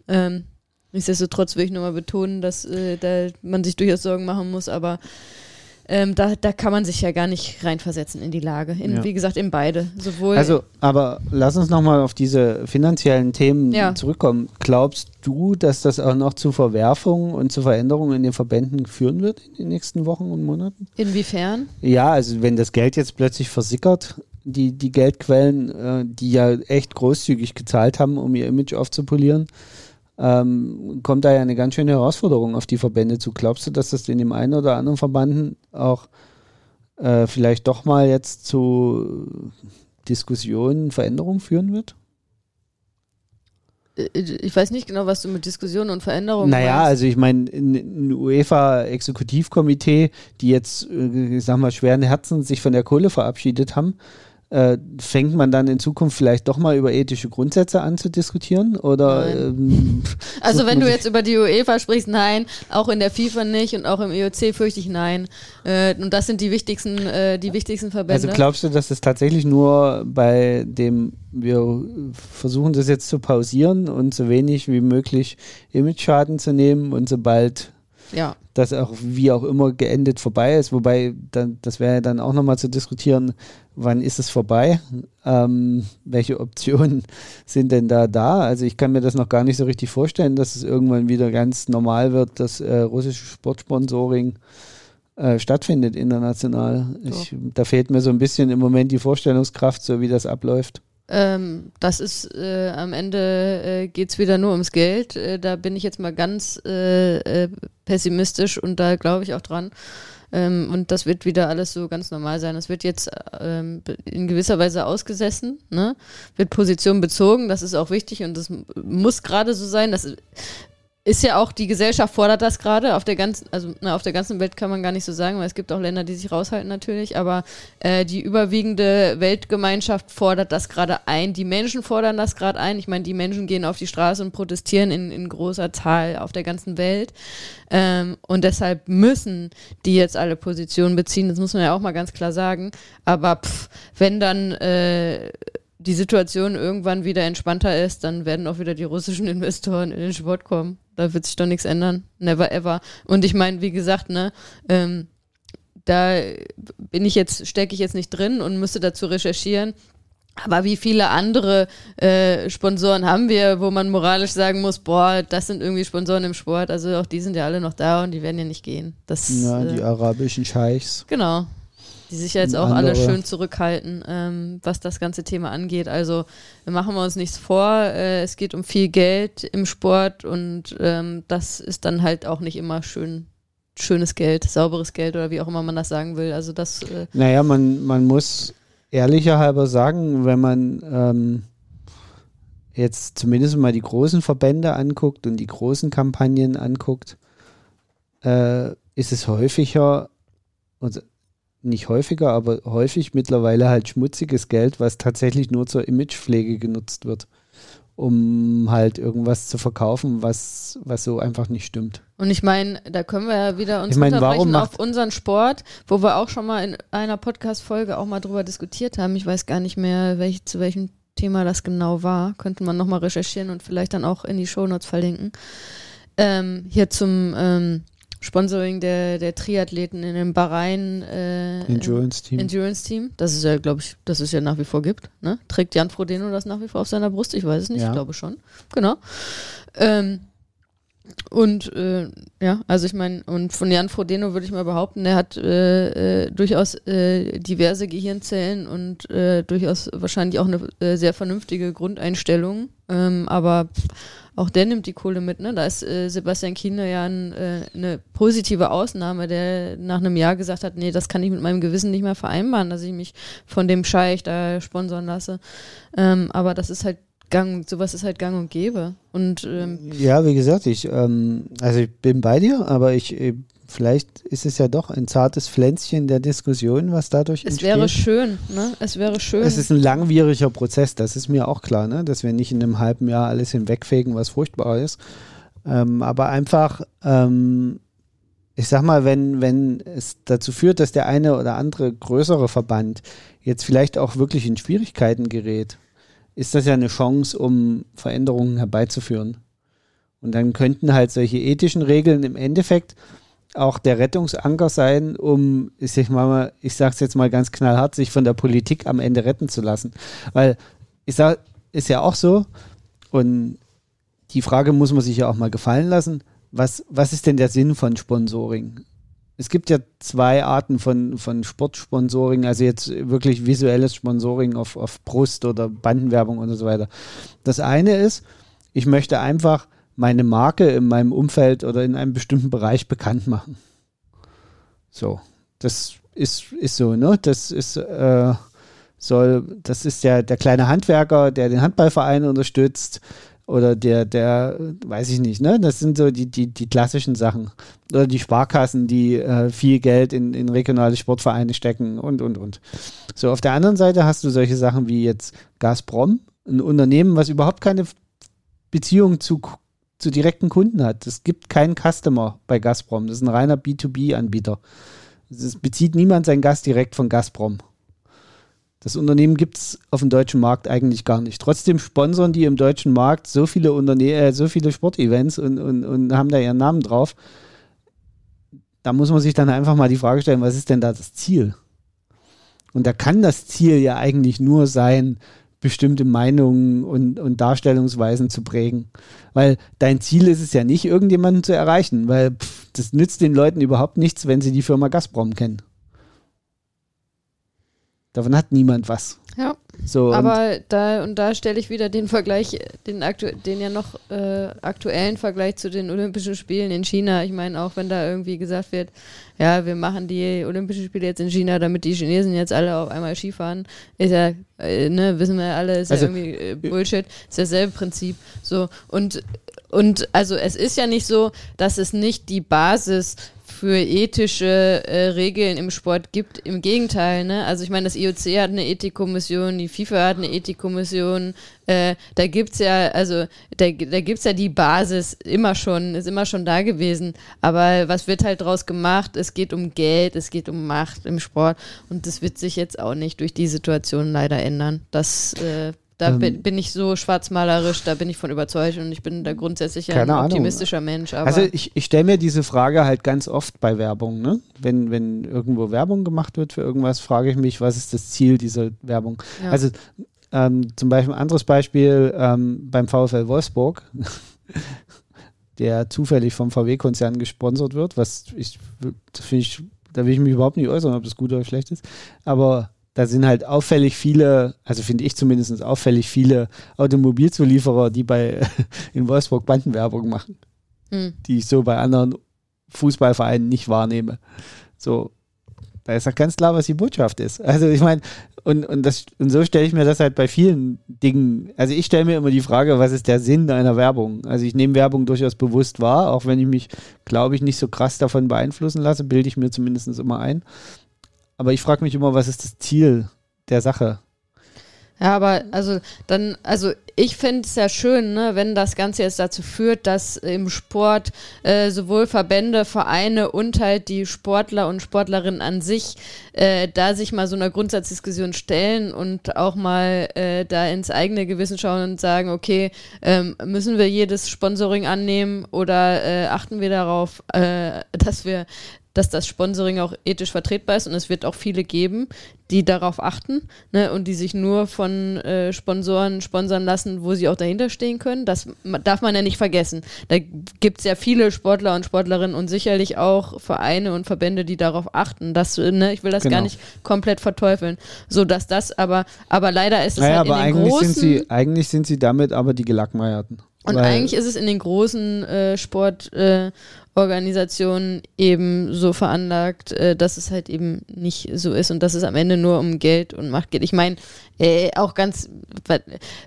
Ähm, nichtsdestotrotz will ich nochmal betonen, dass äh, da man sich durchaus Sorgen machen muss, aber ähm, da, da kann man sich ja gar nicht reinversetzen in die Lage. In, ja. Wie gesagt, in beide. Sowohl also, aber lass uns nochmal auf diese finanziellen Themen ja. zurückkommen. Glaubst du, dass das auch noch zu Verwerfungen und zu Veränderungen in den Verbänden führen wird in den nächsten Wochen und Monaten? Inwiefern? Ja, also wenn das Geld jetzt plötzlich versickert, die, die Geldquellen, äh, die ja echt großzügig gezahlt haben, um ihr Image aufzupolieren, ähm, kommt da ja eine ganz schöne Herausforderung auf die Verbände zu. Glaubst du, dass das in dem einen oder anderen Verbanden auch äh, vielleicht doch mal jetzt zu Diskussionen, Veränderungen führen wird? Äh, ich weiß nicht genau, was du mit Diskussionen und Veränderungen Naja, meinst. also ich meine, ein UEFA-Exekutivkomitee, die jetzt, äh, ich sag mal, schweren Herzens sich von der Kohle verabschiedet haben, äh, fängt man dann in Zukunft vielleicht doch mal über ethische Grundsätze an zu diskutieren? Oder ähm, [LAUGHS] also wenn du jetzt über die UEFA sprichst, nein, auch in der FIFA nicht und auch im EOC fürchte ich nein. Äh, und das sind die wichtigsten, äh, die wichtigsten Verbände. Also glaubst du, dass es tatsächlich nur bei dem, wir versuchen das jetzt zu pausieren und so wenig wie möglich Image-Schaden zu nehmen und sobald ja. dass auch wie auch immer geendet vorbei ist. Wobei, dann, das wäre ja dann auch nochmal zu diskutieren, wann ist es vorbei? Ähm, welche Optionen [LAUGHS] sind denn da da? Also ich kann mir das noch gar nicht so richtig vorstellen, dass es irgendwann wieder ganz normal wird, dass äh, russische Sportsponsoring äh, stattfindet international. Ich, da fehlt mir so ein bisschen im Moment die Vorstellungskraft, so wie das abläuft. Ähm, das ist äh, am Ende äh, geht es wieder nur ums Geld. Äh, da bin ich jetzt mal ganz äh, äh, pessimistisch und da glaube ich auch dran. Ähm, und das wird wieder alles so ganz normal sein. Das wird jetzt ähm, in gewisser Weise ausgesessen, ne? wird Position bezogen, das ist auch wichtig und das muss gerade so sein. Das ist ja auch, die Gesellschaft fordert das gerade auf der ganzen, also na, auf der ganzen Welt kann man gar nicht so sagen, weil es gibt auch Länder, die sich raushalten natürlich, aber äh, die überwiegende Weltgemeinschaft fordert das gerade ein. Die Menschen fordern das gerade ein. Ich meine, die Menschen gehen auf die Straße und protestieren in, in großer Zahl auf der ganzen Welt. Ähm, und deshalb müssen die jetzt alle Positionen beziehen. Das muss man ja auch mal ganz klar sagen. Aber pff, wenn dann äh, die Situation irgendwann wieder entspannter ist, dann werden auch wieder die russischen Investoren in den Sport kommen. Da wird sich doch nichts ändern. Never ever. Und ich meine, wie gesagt, ne, ähm, da bin ich jetzt, stecke ich jetzt nicht drin und müsste dazu recherchieren. Aber wie viele andere äh, Sponsoren haben wir, wo man moralisch sagen muss, boah, das sind irgendwie Sponsoren im Sport. Also auch die sind ja alle noch da und die werden ja nicht gehen. Das, ja, die äh, arabischen Scheichs. Genau die sich ja jetzt auch andere. alle schön zurückhalten, ähm, was das ganze Thema angeht. Also machen wir uns nichts vor. Äh, es geht um viel Geld im Sport und ähm, das ist dann halt auch nicht immer schön schönes Geld, sauberes Geld oder wie auch immer man das sagen will. Also das. Äh naja, man, man muss ehrlicher halber sagen, wenn man ähm, jetzt zumindest mal die großen Verbände anguckt und die großen Kampagnen anguckt, äh, ist es häufiger, und nicht häufiger, aber häufig mittlerweile halt schmutziges Geld, was tatsächlich nur zur Imagepflege genutzt wird, um halt irgendwas zu verkaufen, was, was so einfach nicht stimmt. Und ich meine, da können wir ja wieder uns ich mein, unterbrechen auf unseren Sport, wo wir auch schon mal in einer Podcast-Folge auch mal drüber diskutiert haben. Ich weiß gar nicht mehr, welch, zu welchem Thema das genau war. Könnte man nochmal recherchieren und vielleicht dann auch in die Shownotes verlinken. Ähm, hier zum ähm, Sponsoring der, der Triathleten in dem Bahrain äh, Endurance Team. Endurance Team. Das ist ja, glaube ich, das ist ja nach wie vor gibt. Ne? Trägt Jan Frodeno das nach wie vor auf seiner Brust? Ich weiß es nicht, ja. ich glaube schon. Genau. Ähm, und äh, ja, also ich meine, und von Jan Frodeno würde ich mal behaupten, der hat äh, äh, durchaus äh, diverse Gehirnzellen und äh, durchaus wahrscheinlich auch eine äh, sehr vernünftige Grundeinstellung. Ähm, aber auch der nimmt die Kohle mit, ne? Da ist äh, Sebastian Kiene ja ein, äh, eine positive Ausnahme, der nach einem Jahr gesagt hat, nee, das kann ich mit meinem Gewissen nicht mehr vereinbaren, dass ich mich von dem Scheich da sponsern lasse. Ähm, aber das ist halt Gang, sowas ist halt gang und gäbe. Und, ähm, ja, wie gesagt, ich, ähm, also ich bin bei dir, aber ich, äh, vielleicht ist es ja doch ein zartes Pflänzchen der Diskussion, was dadurch es entsteht. Es wäre schön, ne? Es wäre schön. Es ist ein langwieriger Prozess, das ist mir auch klar, ne? Dass wir nicht in einem halben Jahr alles hinwegfegen, was furchtbar ist. Ähm, aber einfach, ähm, ich sag mal, wenn, wenn es dazu führt, dass der eine oder andere größere Verband jetzt vielleicht auch wirklich in Schwierigkeiten gerät, ist das ja eine Chance, um Veränderungen herbeizuführen. Und dann könnten halt solche ethischen Regeln im Endeffekt auch der Rettungsanker sein, um, ich sag mal, ich sag's jetzt mal ganz knallhart, sich von der Politik am Ende retten zu lassen. Weil ich sag, ist ja auch so, und die Frage muss man sich ja auch mal gefallen lassen, was, was ist denn der Sinn von Sponsoring? Es gibt ja zwei Arten von, von Sportsponsoring, also jetzt wirklich visuelles Sponsoring auf, auf Brust oder Bandenwerbung und so weiter. Das eine ist, ich möchte einfach meine Marke in meinem Umfeld oder in einem bestimmten Bereich bekannt machen. So, das ist, ist so, ne? Das ist, äh, soll, das ist ja der kleine Handwerker, der den Handballverein unterstützt oder der, der, weiß ich nicht, ne? Das sind so die, die, die klassischen Sachen. Oder die Sparkassen, die äh, viel Geld in, in regionale Sportvereine stecken und, und, und. So, auf der anderen Seite hast du solche Sachen wie jetzt Gazprom, ein Unternehmen, was überhaupt keine Beziehung zu zu direkten Kunden hat. Es gibt keinen Customer bei Gazprom. Das ist ein reiner B2B-Anbieter. Es bezieht niemand sein Gas direkt von Gazprom. Das Unternehmen gibt es auf dem deutschen Markt eigentlich gar nicht. Trotzdem sponsern die im deutschen Markt so viele Unterne äh, so viele Sportevents und, und, und haben da ihren Namen drauf. da muss man sich dann einfach mal die Frage stellen, was ist denn da das Ziel? Und da kann das Ziel ja eigentlich nur sein, bestimmte Meinungen und, und Darstellungsweisen zu prägen. Weil dein Ziel ist es ja nicht, irgendjemanden zu erreichen, weil pff, das nützt den Leuten überhaupt nichts, wenn sie die Firma Gazprom kennen. Davon hat niemand was. Ja. So, aber da und da stelle ich wieder den Vergleich, den, aktu den ja noch äh, aktuellen Vergleich zu den Olympischen Spielen in China. Ich meine, auch wenn da irgendwie gesagt wird, ja, wir machen die Olympischen Spiele jetzt in China, damit die Chinesen jetzt alle auf einmal Skifahren, ist ja, äh, ne, wissen wir alle, ist also, ja irgendwie äh, Bullshit, ist dasselbe Prinzip. So und und also es ist ja nicht so, dass es nicht die Basis für ethische äh, Regeln im Sport gibt. Im Gegenteil, ne? Also ich meine, das IOC hat eine Ethikkommission, die FIFA hat eine Ethikkommission. Äh, da gibt's ja, also da, da gibt's ja die Basis immer schon, ist immer schon da gewesen. Aber was wird halt draus gemacht? Es geht um Geld, es geht um Macht im Sport und das wird sich jetzt auch nicht durch die Situation leider ändern. Das äh, da ähm, bin, bin, ich so schwarzmalerisch, da bin ich von überzeugt und ich bin da grundsätzlich ein optimistischer Ahnung. Mensch. also ich, ich stelle mir diese Frage halt ganz oft bei Werbung. Ne? Wenn, wenn irgendwo Werbung gemacht wird für irgendwas, frage ich mich, was ist das Ziel dieser Werbung? Ja. Also ähm, zum Beispiel ein anderes Beispiel ähm, beim VfL Wolfsburg, [LAUGHS] der zufällig vom VW-Konzern gesponsert wird, was ich, finde ich, da will ich mich überhaupt nicht äußern, ob das gut oder schlecht ist. Aber da sind halt auffällig viele, also finde ich zumindest auffällig viele Automobilzulieferer, die bei [LAUGHS] in Wolfsburg Bandenwerbung machen, hm. die ich so bei anderen Fußballvereinen nicht wahrnehme. So, da ist doch ganz klar, was die Botschaft ist. Also ich meine, und, und, das, und so stelle ich mir das halt bei vielen Dingen. Also ich stelle mir immer die Frage, was ist der Sinn einer Werbung? Also ich nehme Werbung durchaus bewusst wahr, auch wenn ich mich, glaube ich, nicht so krass davon beeinflussen lasse, bilde ich mir zumindest immer ein. Aber ich frage mich immer, was ist das Ziel der Sache? Ja, aber also dann, also ich finde es ja schön, ne, wenn das Ganze jetzt dazu führt, dass im Sport äh, sowohl Verbände, Vereine und halt die Sportler und Sportlerinnen an sich äh, da sich mal so einer Grundsatzdiskussion stellen und auch mal äh, da ins eigene Gewissen schauen und sagen, okay, ähm, müssen wir jedes Sponsoring annehmen oder äh, achten wir darauf, äh, dass wir dass das Sponsoring auch ethisch vertretbar ist und es wird auch viele geben, die darauf achten ne, und die sich nur von äh, Sponsoren sponsern lassen, wo sie auch dahinter stehen können. Das darf man ja nicht vergessen. Da gibt es ja viele Sportler und Sportlerinnen und sicherlich auch Vereine und Verbände, die darauf achten. Das, ne, ich will das genau. gar nicht komplett verteufeln. So dass das aber, aber leider ist es naja, halt in aber den eigentlich großen... Sind sie, eigentlich sind sie damit aber die Gelackmeierten. Und eigentlich ist es in den großen äh, Sport- äh, eben so veranlagt, äh, dass es halt eben nicht so ist und dass es am Ende nur um Geld und Macht geht. Ich meine, äh, auch ganz,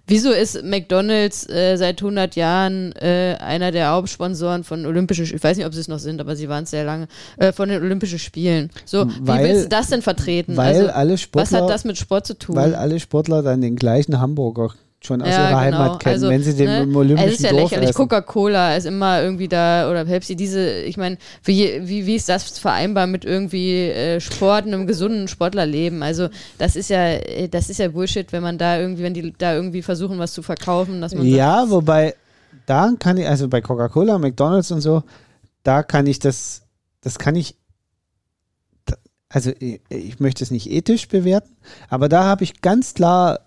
wieso ist McDonalds äh, seit 100 Jahren äh, einer der Hauptsponsoren von Olympischen, ich weiß nicht, ob sie es noch sind, aber sie waren es sehr lange, äh, von den Olympischen Spielen. So, weil, wie willst du das denn vertreten? Weil also, alle Sportler, was hat das mit Sport zu tun? Weil alle Sportler dann den gleichen Hamburger schon aus ja, ihrer genau. Heimat kennen, also, wenn sie den ne, im Olympischen Es ist ja Dorf lächerlich. Coca-Cola ist immer irgendwie da oder Pepsi. Diese, ich meine, wie, wie, wie ist das vereinbar mit irgendwie äh, Sport, einem gesunden Sportlerleben? Also das ist ja, äh, das ist ja Bullshit, wenn man da irgendwie, wenn die da irgendwie versuchen, was zu verkaufen, dass man ja, sagt, wobei da kann ich, also bei Coca-Cola, McDonalds und so, da kann ich das, das kann ich also ich möchte es nicht ethisch bewerten, aber da habe ich ganz klar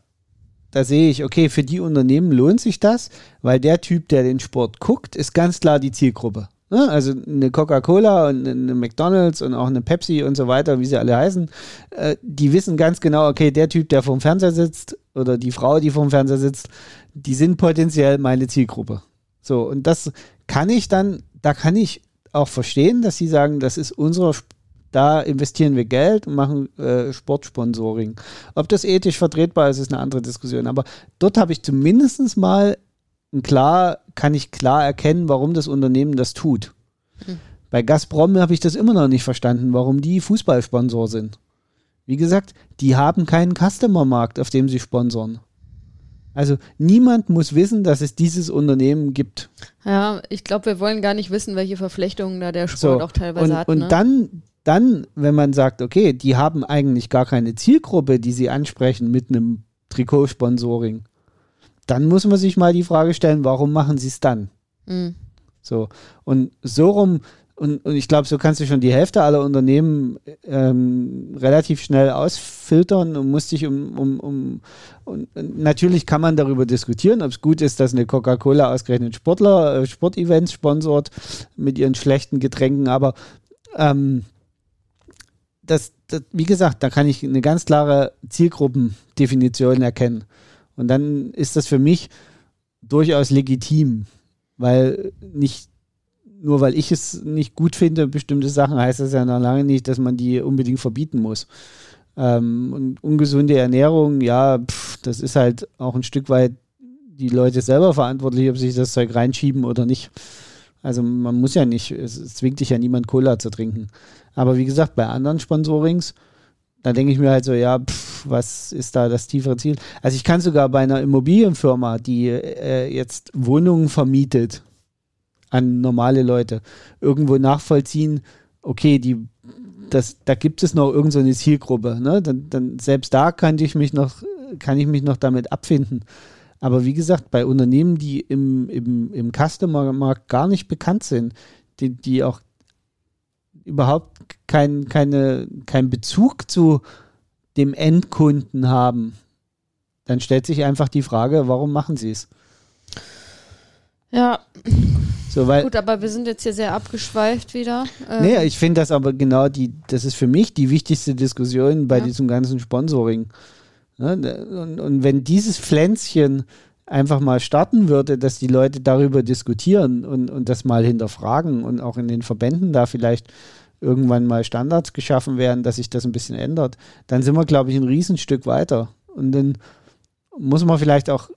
da sehe ich, okay, für die Unternehmen lohnt sich das, weil der Typ, der den Sport guckt, ist ganz klar die Zielgruppe. Ne? Also eine Coca-Cola und eine McDonalds und auch eine Pepsi und so weiter, wie sie alle heißen, äh, die wissen ganz genau, okay, der Typ, der vorm Fernseher sitzt oder die Frau, die vorm Fernseher sitzt, die sind potenziell meine Zielgruppe. So, und das kann ich dann, da kann ich auch verstehen, dass sie sagen, das ist unsere da investieren wir Geld und machen äh, Sportsponsoring. Ob das ethisch vertretbar ist, ist eine andere Diskussion. Aber dort habe ich zumindest mal klar, kann ich klar erkennen, warum das Unternehmen das tut. Mhm. Bei Gazprom habe ich das immer noch nicht verstanden, warum die Fußballsponsor sind. Wie gesagt, die haben keinen Customer-Markt, auf dem sie sponsoren. Also niemand muss wissen, dass es dieses Unternehmen gibt. Ja, ich glaube, wir wollen gar nicht wissen, welche Verflechtungen da der Sport so, auch teilweise und, hat. Und ne? dann dann, wenn man sagt, okay, die haben eigentlich gar keine Zielgruppe, die sie ansprechen mit einem Trikotsponsoring, dann muss man sich mal die Frage stellen, warum machen sie es dann? Mhm. So, und so rum, und, und ich glaube, so kannst du schon die Hälfte aller Unternehmen ähm, relativ schnell ausfiltern und musst dich um, um, um und, und natürlich kann man darüber diskutieren, ob es gut ist, dass eine Coca-Cola ausgerechnet Sportler, äh, Sportevents sponsort mit ihren schlechten Getränken, aber ähm, das, das, wie gesagt, da kann ich eine ganz klare Zielgruppendefinition erkennen. Und dann ist das für mich durchaus legitim, weil nicht nur weil ich es nicht gut finde, bestimmte Sachen, heißt das ja noch lange nicht, dass man die unbedingt verbieten muss. Ähm, und ungesunde Ernährung, ja, pff, das ist halt auch ein Stück weit die Leute selber verantwortlich, ob sich das Zeug reinschieben oder nicht. Also man muss ja nicht, es, zwingt dich ja niemand Cola zu trinken. Aber wie gesagt, bei anderen Sponsorings, da denke ich mir halt so, ja, pff, was ist da das tiefere Ziel? Also ich kann sogar bei einer Immobilienfirma, die äh, jetzt Wohnungen vermietet, an normale Leute irgendwo nachvollziehen, okay, die, das, da gibt es noch irgendeine so Zielgruppe. Ne? Dann, dann selbst da kann ich mich noch, kann ich mich noch damit abfinden. Aber wie gesagt, bei Unternehmen, die im, im, im Customer-Markt gar nicht bekannt sind, die, die auch überhaupt keinen keine, kein Bezug zu dem Endkunden haben, dann stellt sich einfach die Frage, warum machen sie es? Ja. So, weil, Gut, aber wir sind jetzt hier sehr abgeschweift wieder. Ähm, nee, ich finde das aber genau die, das ist für mich die wichtigste Diskussion bei ja. diesem ganzen Sponsoring. Ne, und, und wenn dieses Pflänzchen einfach mal starten würde, dass die Leute darüber diskutieren und, und das mal hinterfragen und auch in den Verbänden da vielleicht irgendwann mal Standards geschaffen werden, dass sich das ein bisschen ändert, dann sind wir, glaube ich, ein Riesenstück weiter. Und dann muss man vielleicht auch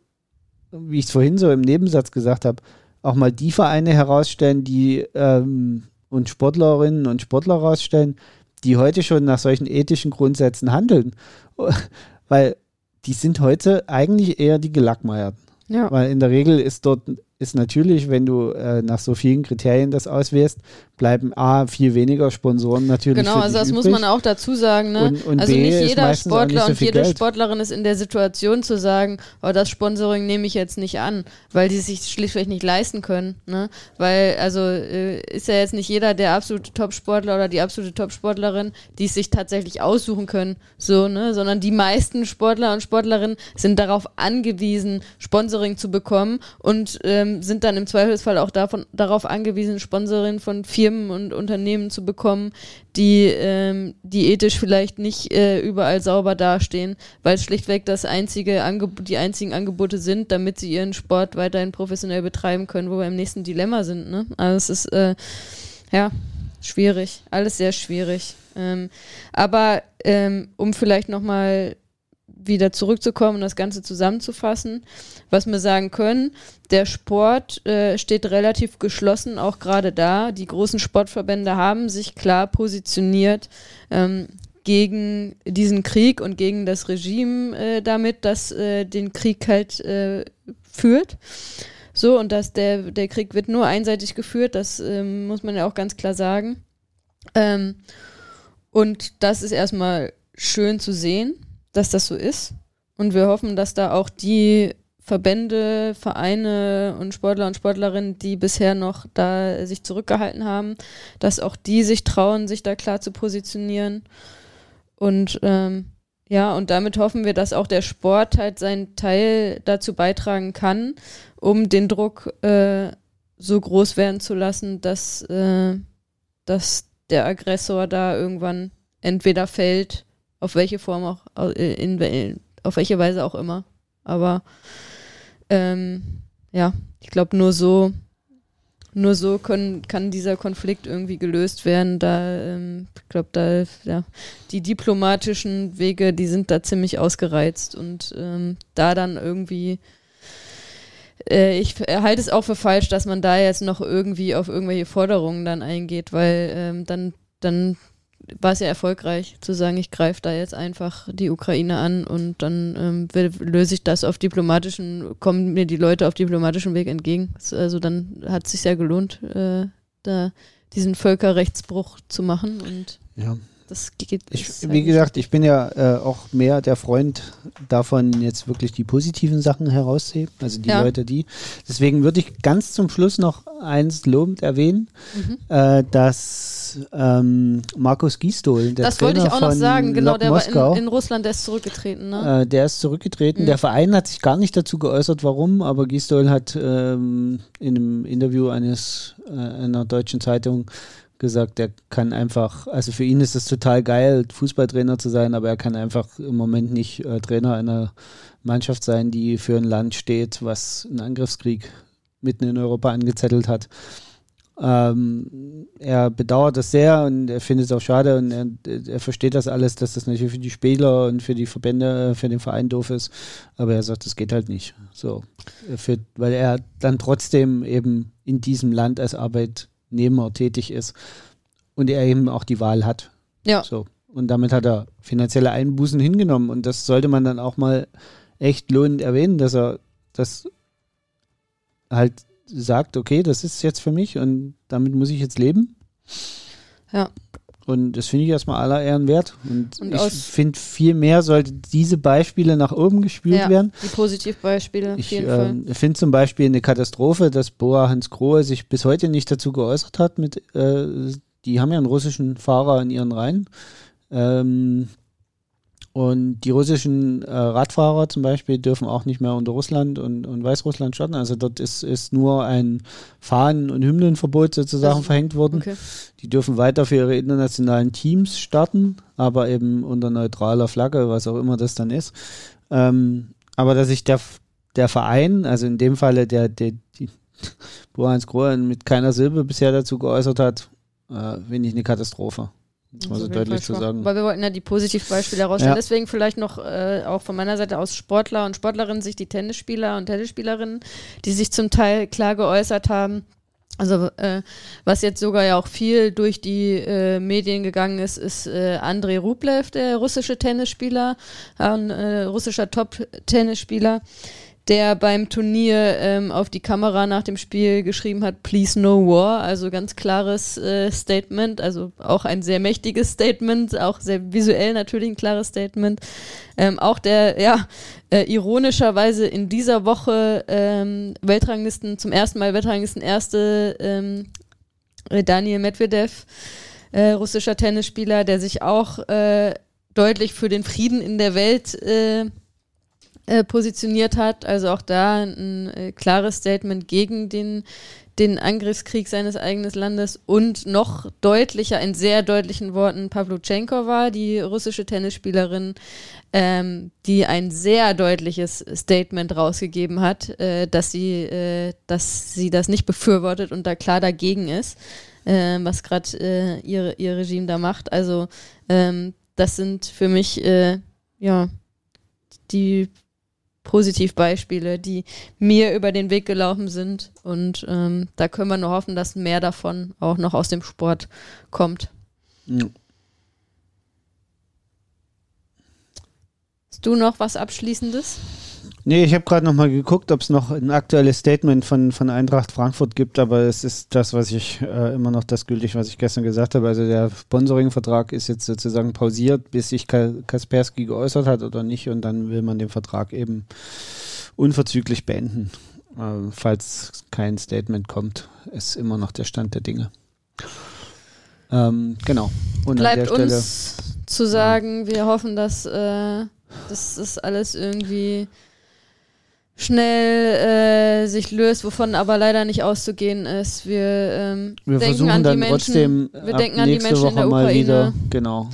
wie ich es vorhin so im Nebensatz gesagt habe, auch mal die Vereine herausstellen, die ähm, und Sportlerinnen und Sportler herausstellen, die heute schon nach solchen ethischen Grundsätzen handeln. Weil die sind heute eigentlich eher die Gelackmeierten. Ja. Weil in der Regel ist dort ist natürlich, wenn du äh, nach so vielen Kriterien das auswählst, bleiben A, viel weniger Sponsoren natürlich. Genau, also das übrig. muss man auch dazu sagen. Ne? Und, und also B nicht jeder Sportler so und jede Geld. Sportlerin ist in der Situation zu sagen, oh, das Sponsoring nehme ich jetzt nicht an, weil die sich schlichtweg nicht leisten können. Ne? Weil, also äh, ist ja jetzt nicht jeder der absolute Top-Sportler oder die absolute Top-Sportlerin, die es sich tatsächlich aussuchen können, so, ne? sondern die meisten Sportler und Sportlerinnen sind darauf angewiesen, Sponsoring zu bekommen und ähm, sind dann im Zweifelsfall auch davon, darauf angewiesen, Sponsoring von Firmen und Unternehmen zu bekommen, die, ähm, die ethisch vielleicht nicht äh, überall sauber dastehen, weil es schlichtweg das einzige die einzigen Angebote sind, damit sie ihren Sport weiterhin professionell betreiben können, wo wir im nächsten Dilemma sind. Ne? Also es ist äh, ja schwierig, alles sehr schwierig. Ähm, aber ähm, um vielleicht nochmal wieder zurückzukommen und das Ganze zusammenzufassen, was wir sagen können, der Sport äh, steht relativ geschlossen, auch gerade da. Die großen Sportverbände haben sich klar positioniert ähm, gegen diesen Krieg und gegen das Regime äh, damit, das äh, den Krieg halt äh, führt. So, und dass der, der Krieg wird nur einseitig geführt, das ähm, muss man ja auch ganz klar sagen. Ähm, und das ist erstmal schön zu sehen dass das so ist. Und wir hoffen, dass da auch die Verbände, Vereine und Sportler und Sportlerinnen, die bisher noch da sich zurückgehalten haben, dass auch die sich trauen, sich da klar zu positionieren. Und ähm, ja, und damit hoffen wir, dass auch der Sport halt seinen Teil dazu beitragen kann, um den Druck äh, so groß werden zu lassen, dass, äh, dass der Aggressor da irgendwann entweder fällt auf welche Form auch, äh, in, in, auf welche Weise auch immer. Aber ähm, ja, ich glaube, nur so, nur so können, kann dieser Konflikt irgendwie gelöst werden. Da, ähm, ich glaube, da, ja, die diplomatischen Wege, die sind da ziemlich ausgereizt und ähm, da dann irgendwie äh, ich halte es auch für falsch, dass man da jetzt noch irgendwie auf irgendwelche Forderungen dann eingeht, weil ähm, dann, dann war es ja erfolgreich zu sagen, ich greife da jetzt einfach die Ukraine an und dann ähm, löse ich das auf diplomatischen, kommen mir die Leute auf diplomatischem Weg entgegen. Also dann hat es sich ja gelohnt, äh, da diesen Völkerrechtsbruch zu machen und ja. Das geht. Ich, wie gesagt, ich bin ja äh, auch mehr der Freund davon, jetzt wirklich die positiven Sachen herauszuheben, also die ja. Leute, die. Deswegen würde ich ganz zum Schluss noch eins lobend erwähnen, mhm. äh, dass ähm, Markus Gisdol, der Das Trainer wollte ich auch noch sagen, genau, Lok der Moskau, war in, in, Russland, der ist zurückgetreten. Ne? Äh, der ist zurückgetreten. Mhm. Der Verein hat sich gar nicht dazu geäußert, warum, aber Gisdol hat ähm, in einem Interview eines äh, einer deutschen Zeitung gesagt, er kann einfach, also für ihn ist es total geil, Fußballtrainer zu sein, aber er kann einfach im Moment nicht äh, Trainer einer Mannschaft sein, die für ein Land steht, was einen Angriffskrieg mitten in Europa angezettelt hat. Ähm, er bedauert das sehr und er findet es auch schade und er, er, versteht das alles, dass das natürlich für die Spieler und für die Verbände, für den Verein doof ist. Aber er sagt, das geht halt nicht. So, für, weil er dann trotzdem eben in diesem Land als Arbeit Arbeitnehmer tätig ist und er eben auch die Wahl hat. Ja. So. Und damit hat er finanzielle Einbußen hingenommen. Und das sollte man dann auch mal echt lohnend erwähnen, dass er das halt sagt, okay, das ist jetzt für mich und damit muss ich jetzt leben. Ja. Und das finde ich erstmal aller Ehren wert. Und, und ich finde, viel mehr sollte diese Beispiele nach oben gespielt ja, werden. Die Positivbeispiele. Ich äh, finde zum Beispiel eine Katastrophe, dass Boa Hans Grohe sich bis heute nicht dazu geäußert hat. Mit, äh, die haben ja einen russischen Fahrer in ihren Reihen. Ähm, und die russischen äh, Radfahrer zum Beispiel dürfen auch nicht mehr unter Russland und, und Weißrussland starten. Also dort ist, ist nur ein Fahnen- und Hymnenverbot sozusagen das, verhängt worden. Okay. Die dürfen weiter für ihre internationalen Teams starten, aber eben unter neutraler Flagge, was auch immer das dann ist. Ähm, aber dass sich der, der Verein, also in dem Falle der, der die [LAUGHS] Bo-Heinz Grohen mit keiner Silbe bisher dazu geäußert hat, äh, finde ich eine Katastrophe. Also deutlich zu sagen. Weil wir wollten ja die Positivbeispiele herausstellen. Ja. Deswegen vielleicht noch äh, auch von meiner Seite aus Sportler und Sportlerinnen sich die Tennisspieler und Tennisspielerinnen, die sich zum Teil klar geäußert haben. Also äh, was jetzt sogar ja auch viel durch die äh, Medien gegangen ist, ist äh, Andrei Rublev, der russische Tennisspieler, ein äh, russischer Top-Tennisspieler, der beim Turnier ähm, auf die Kamera nach dem Spiel geschrieben hat, Please no war. Also ganz klares äh, Statement, also auch ein sehr mächtiges Statement, auch sehr visuell natürlich ein klares Statement. Ähm, auch der, ja, äh, ironischerweise in dieser Woche ähm, Weltranglisten, zum ersten Mal Weltranglisten erste ähm, äh, Daniel Medvedev, äh, russischer Tennisspieler, der sich auch äh, deutlich für den Frieden in der Welt äh, äh, positioniert hat. Also auch da ein äh, klares Statement gegen den, den Angriffskrieg seines eigenen Landes und noch deutlicher, in sehr deutlichen Worten, Pavluchenkova, war, die russische Tennisspielerin, ähm, die ein sehr deutliches Statement rausgegeben hat, äh, dass, sie, äh, dass sie das nicht befürwortet und da klar dagegen ist, äh, was gerade äh, ihr, ihr Regime da macht. Also ähm, das sind für mich ja die Positivbeispiele, die mir über den Weg gelaufen sind. Und ähm, da können wir nur hoffen, dass mehr davon auch noch aus dem Sport kommt. Ja. Hast du noch was Abschließendes? Nee, ich habe gerade noch mal geguckt, ob es noch ein aktuelles Statement von, von Eintracht Frankfurt gibt, aber es ist das, was ich äh, immer noch das gültig, was ich gestern gesagt habe. Also der Sponsoring-Vertrag ist jetzt sozusagen pausiert, bis sich Kaspersky geäußert hat oder nicht und dann will man den Vertrag eben unverzüglich beenden. Äh, falls kein Statement kommt, ist immer noch der Stand der Dinge. Ähm, genau. Und Bleibt uns zu sagen, wir hoffen, dass äh, das ist alles irgendwie schnell äh, sich löst, wovon aber leider nicht auszugehen ist. Wir, ähm, wir denken an die Menschen, wir denken an die Menschen in der Ukraine. Wieder, genau.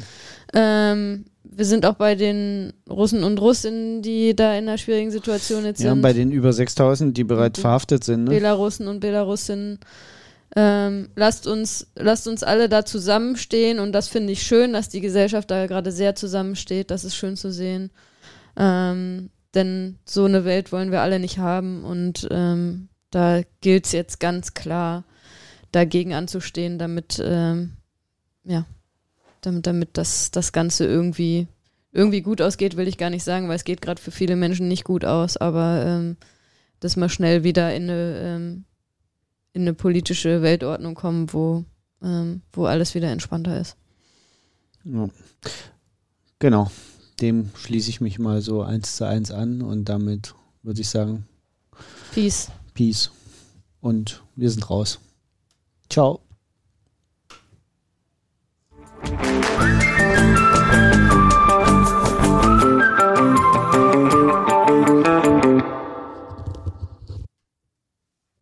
Ähm, wir sind auch bei den Russen und Russinnen, die da in einer schwierigen Situation jetzt ja, sind. Ja, bei den über 6000, die bereits und verhaftet sind. Ne? Belarussen und Belarusinnen. Ähm, lasst uns, lasst uns alle da zusammenstehen und das finde ich schön, dass die Gesellschaft da gerade sehr zusammensteht. Das ist schön zu sehen. Ähm, denn so eine Welt wollen wir alle nicht haben und ähm, da gilt es jetzt ganz klar, dagegen anzustehen, damit, ähm, ja, damit, damit das, das Ganze irgendwie, irgendwie gut ausgeht, will ich gar nicht sagen, weil es geht gerade für viele Menschen nicht gut aus, aber ähm, dass wir schnell wieder in eine, ähm, in eine politische Weltordnung kommen, wo, ähm, wo alles wieder entspannter ist. Ja. Genau, dem schließe ich mich mal so eins zu eins an und damit würde ich sagen, Peace. Peace. Und wir sind raus. Ciao.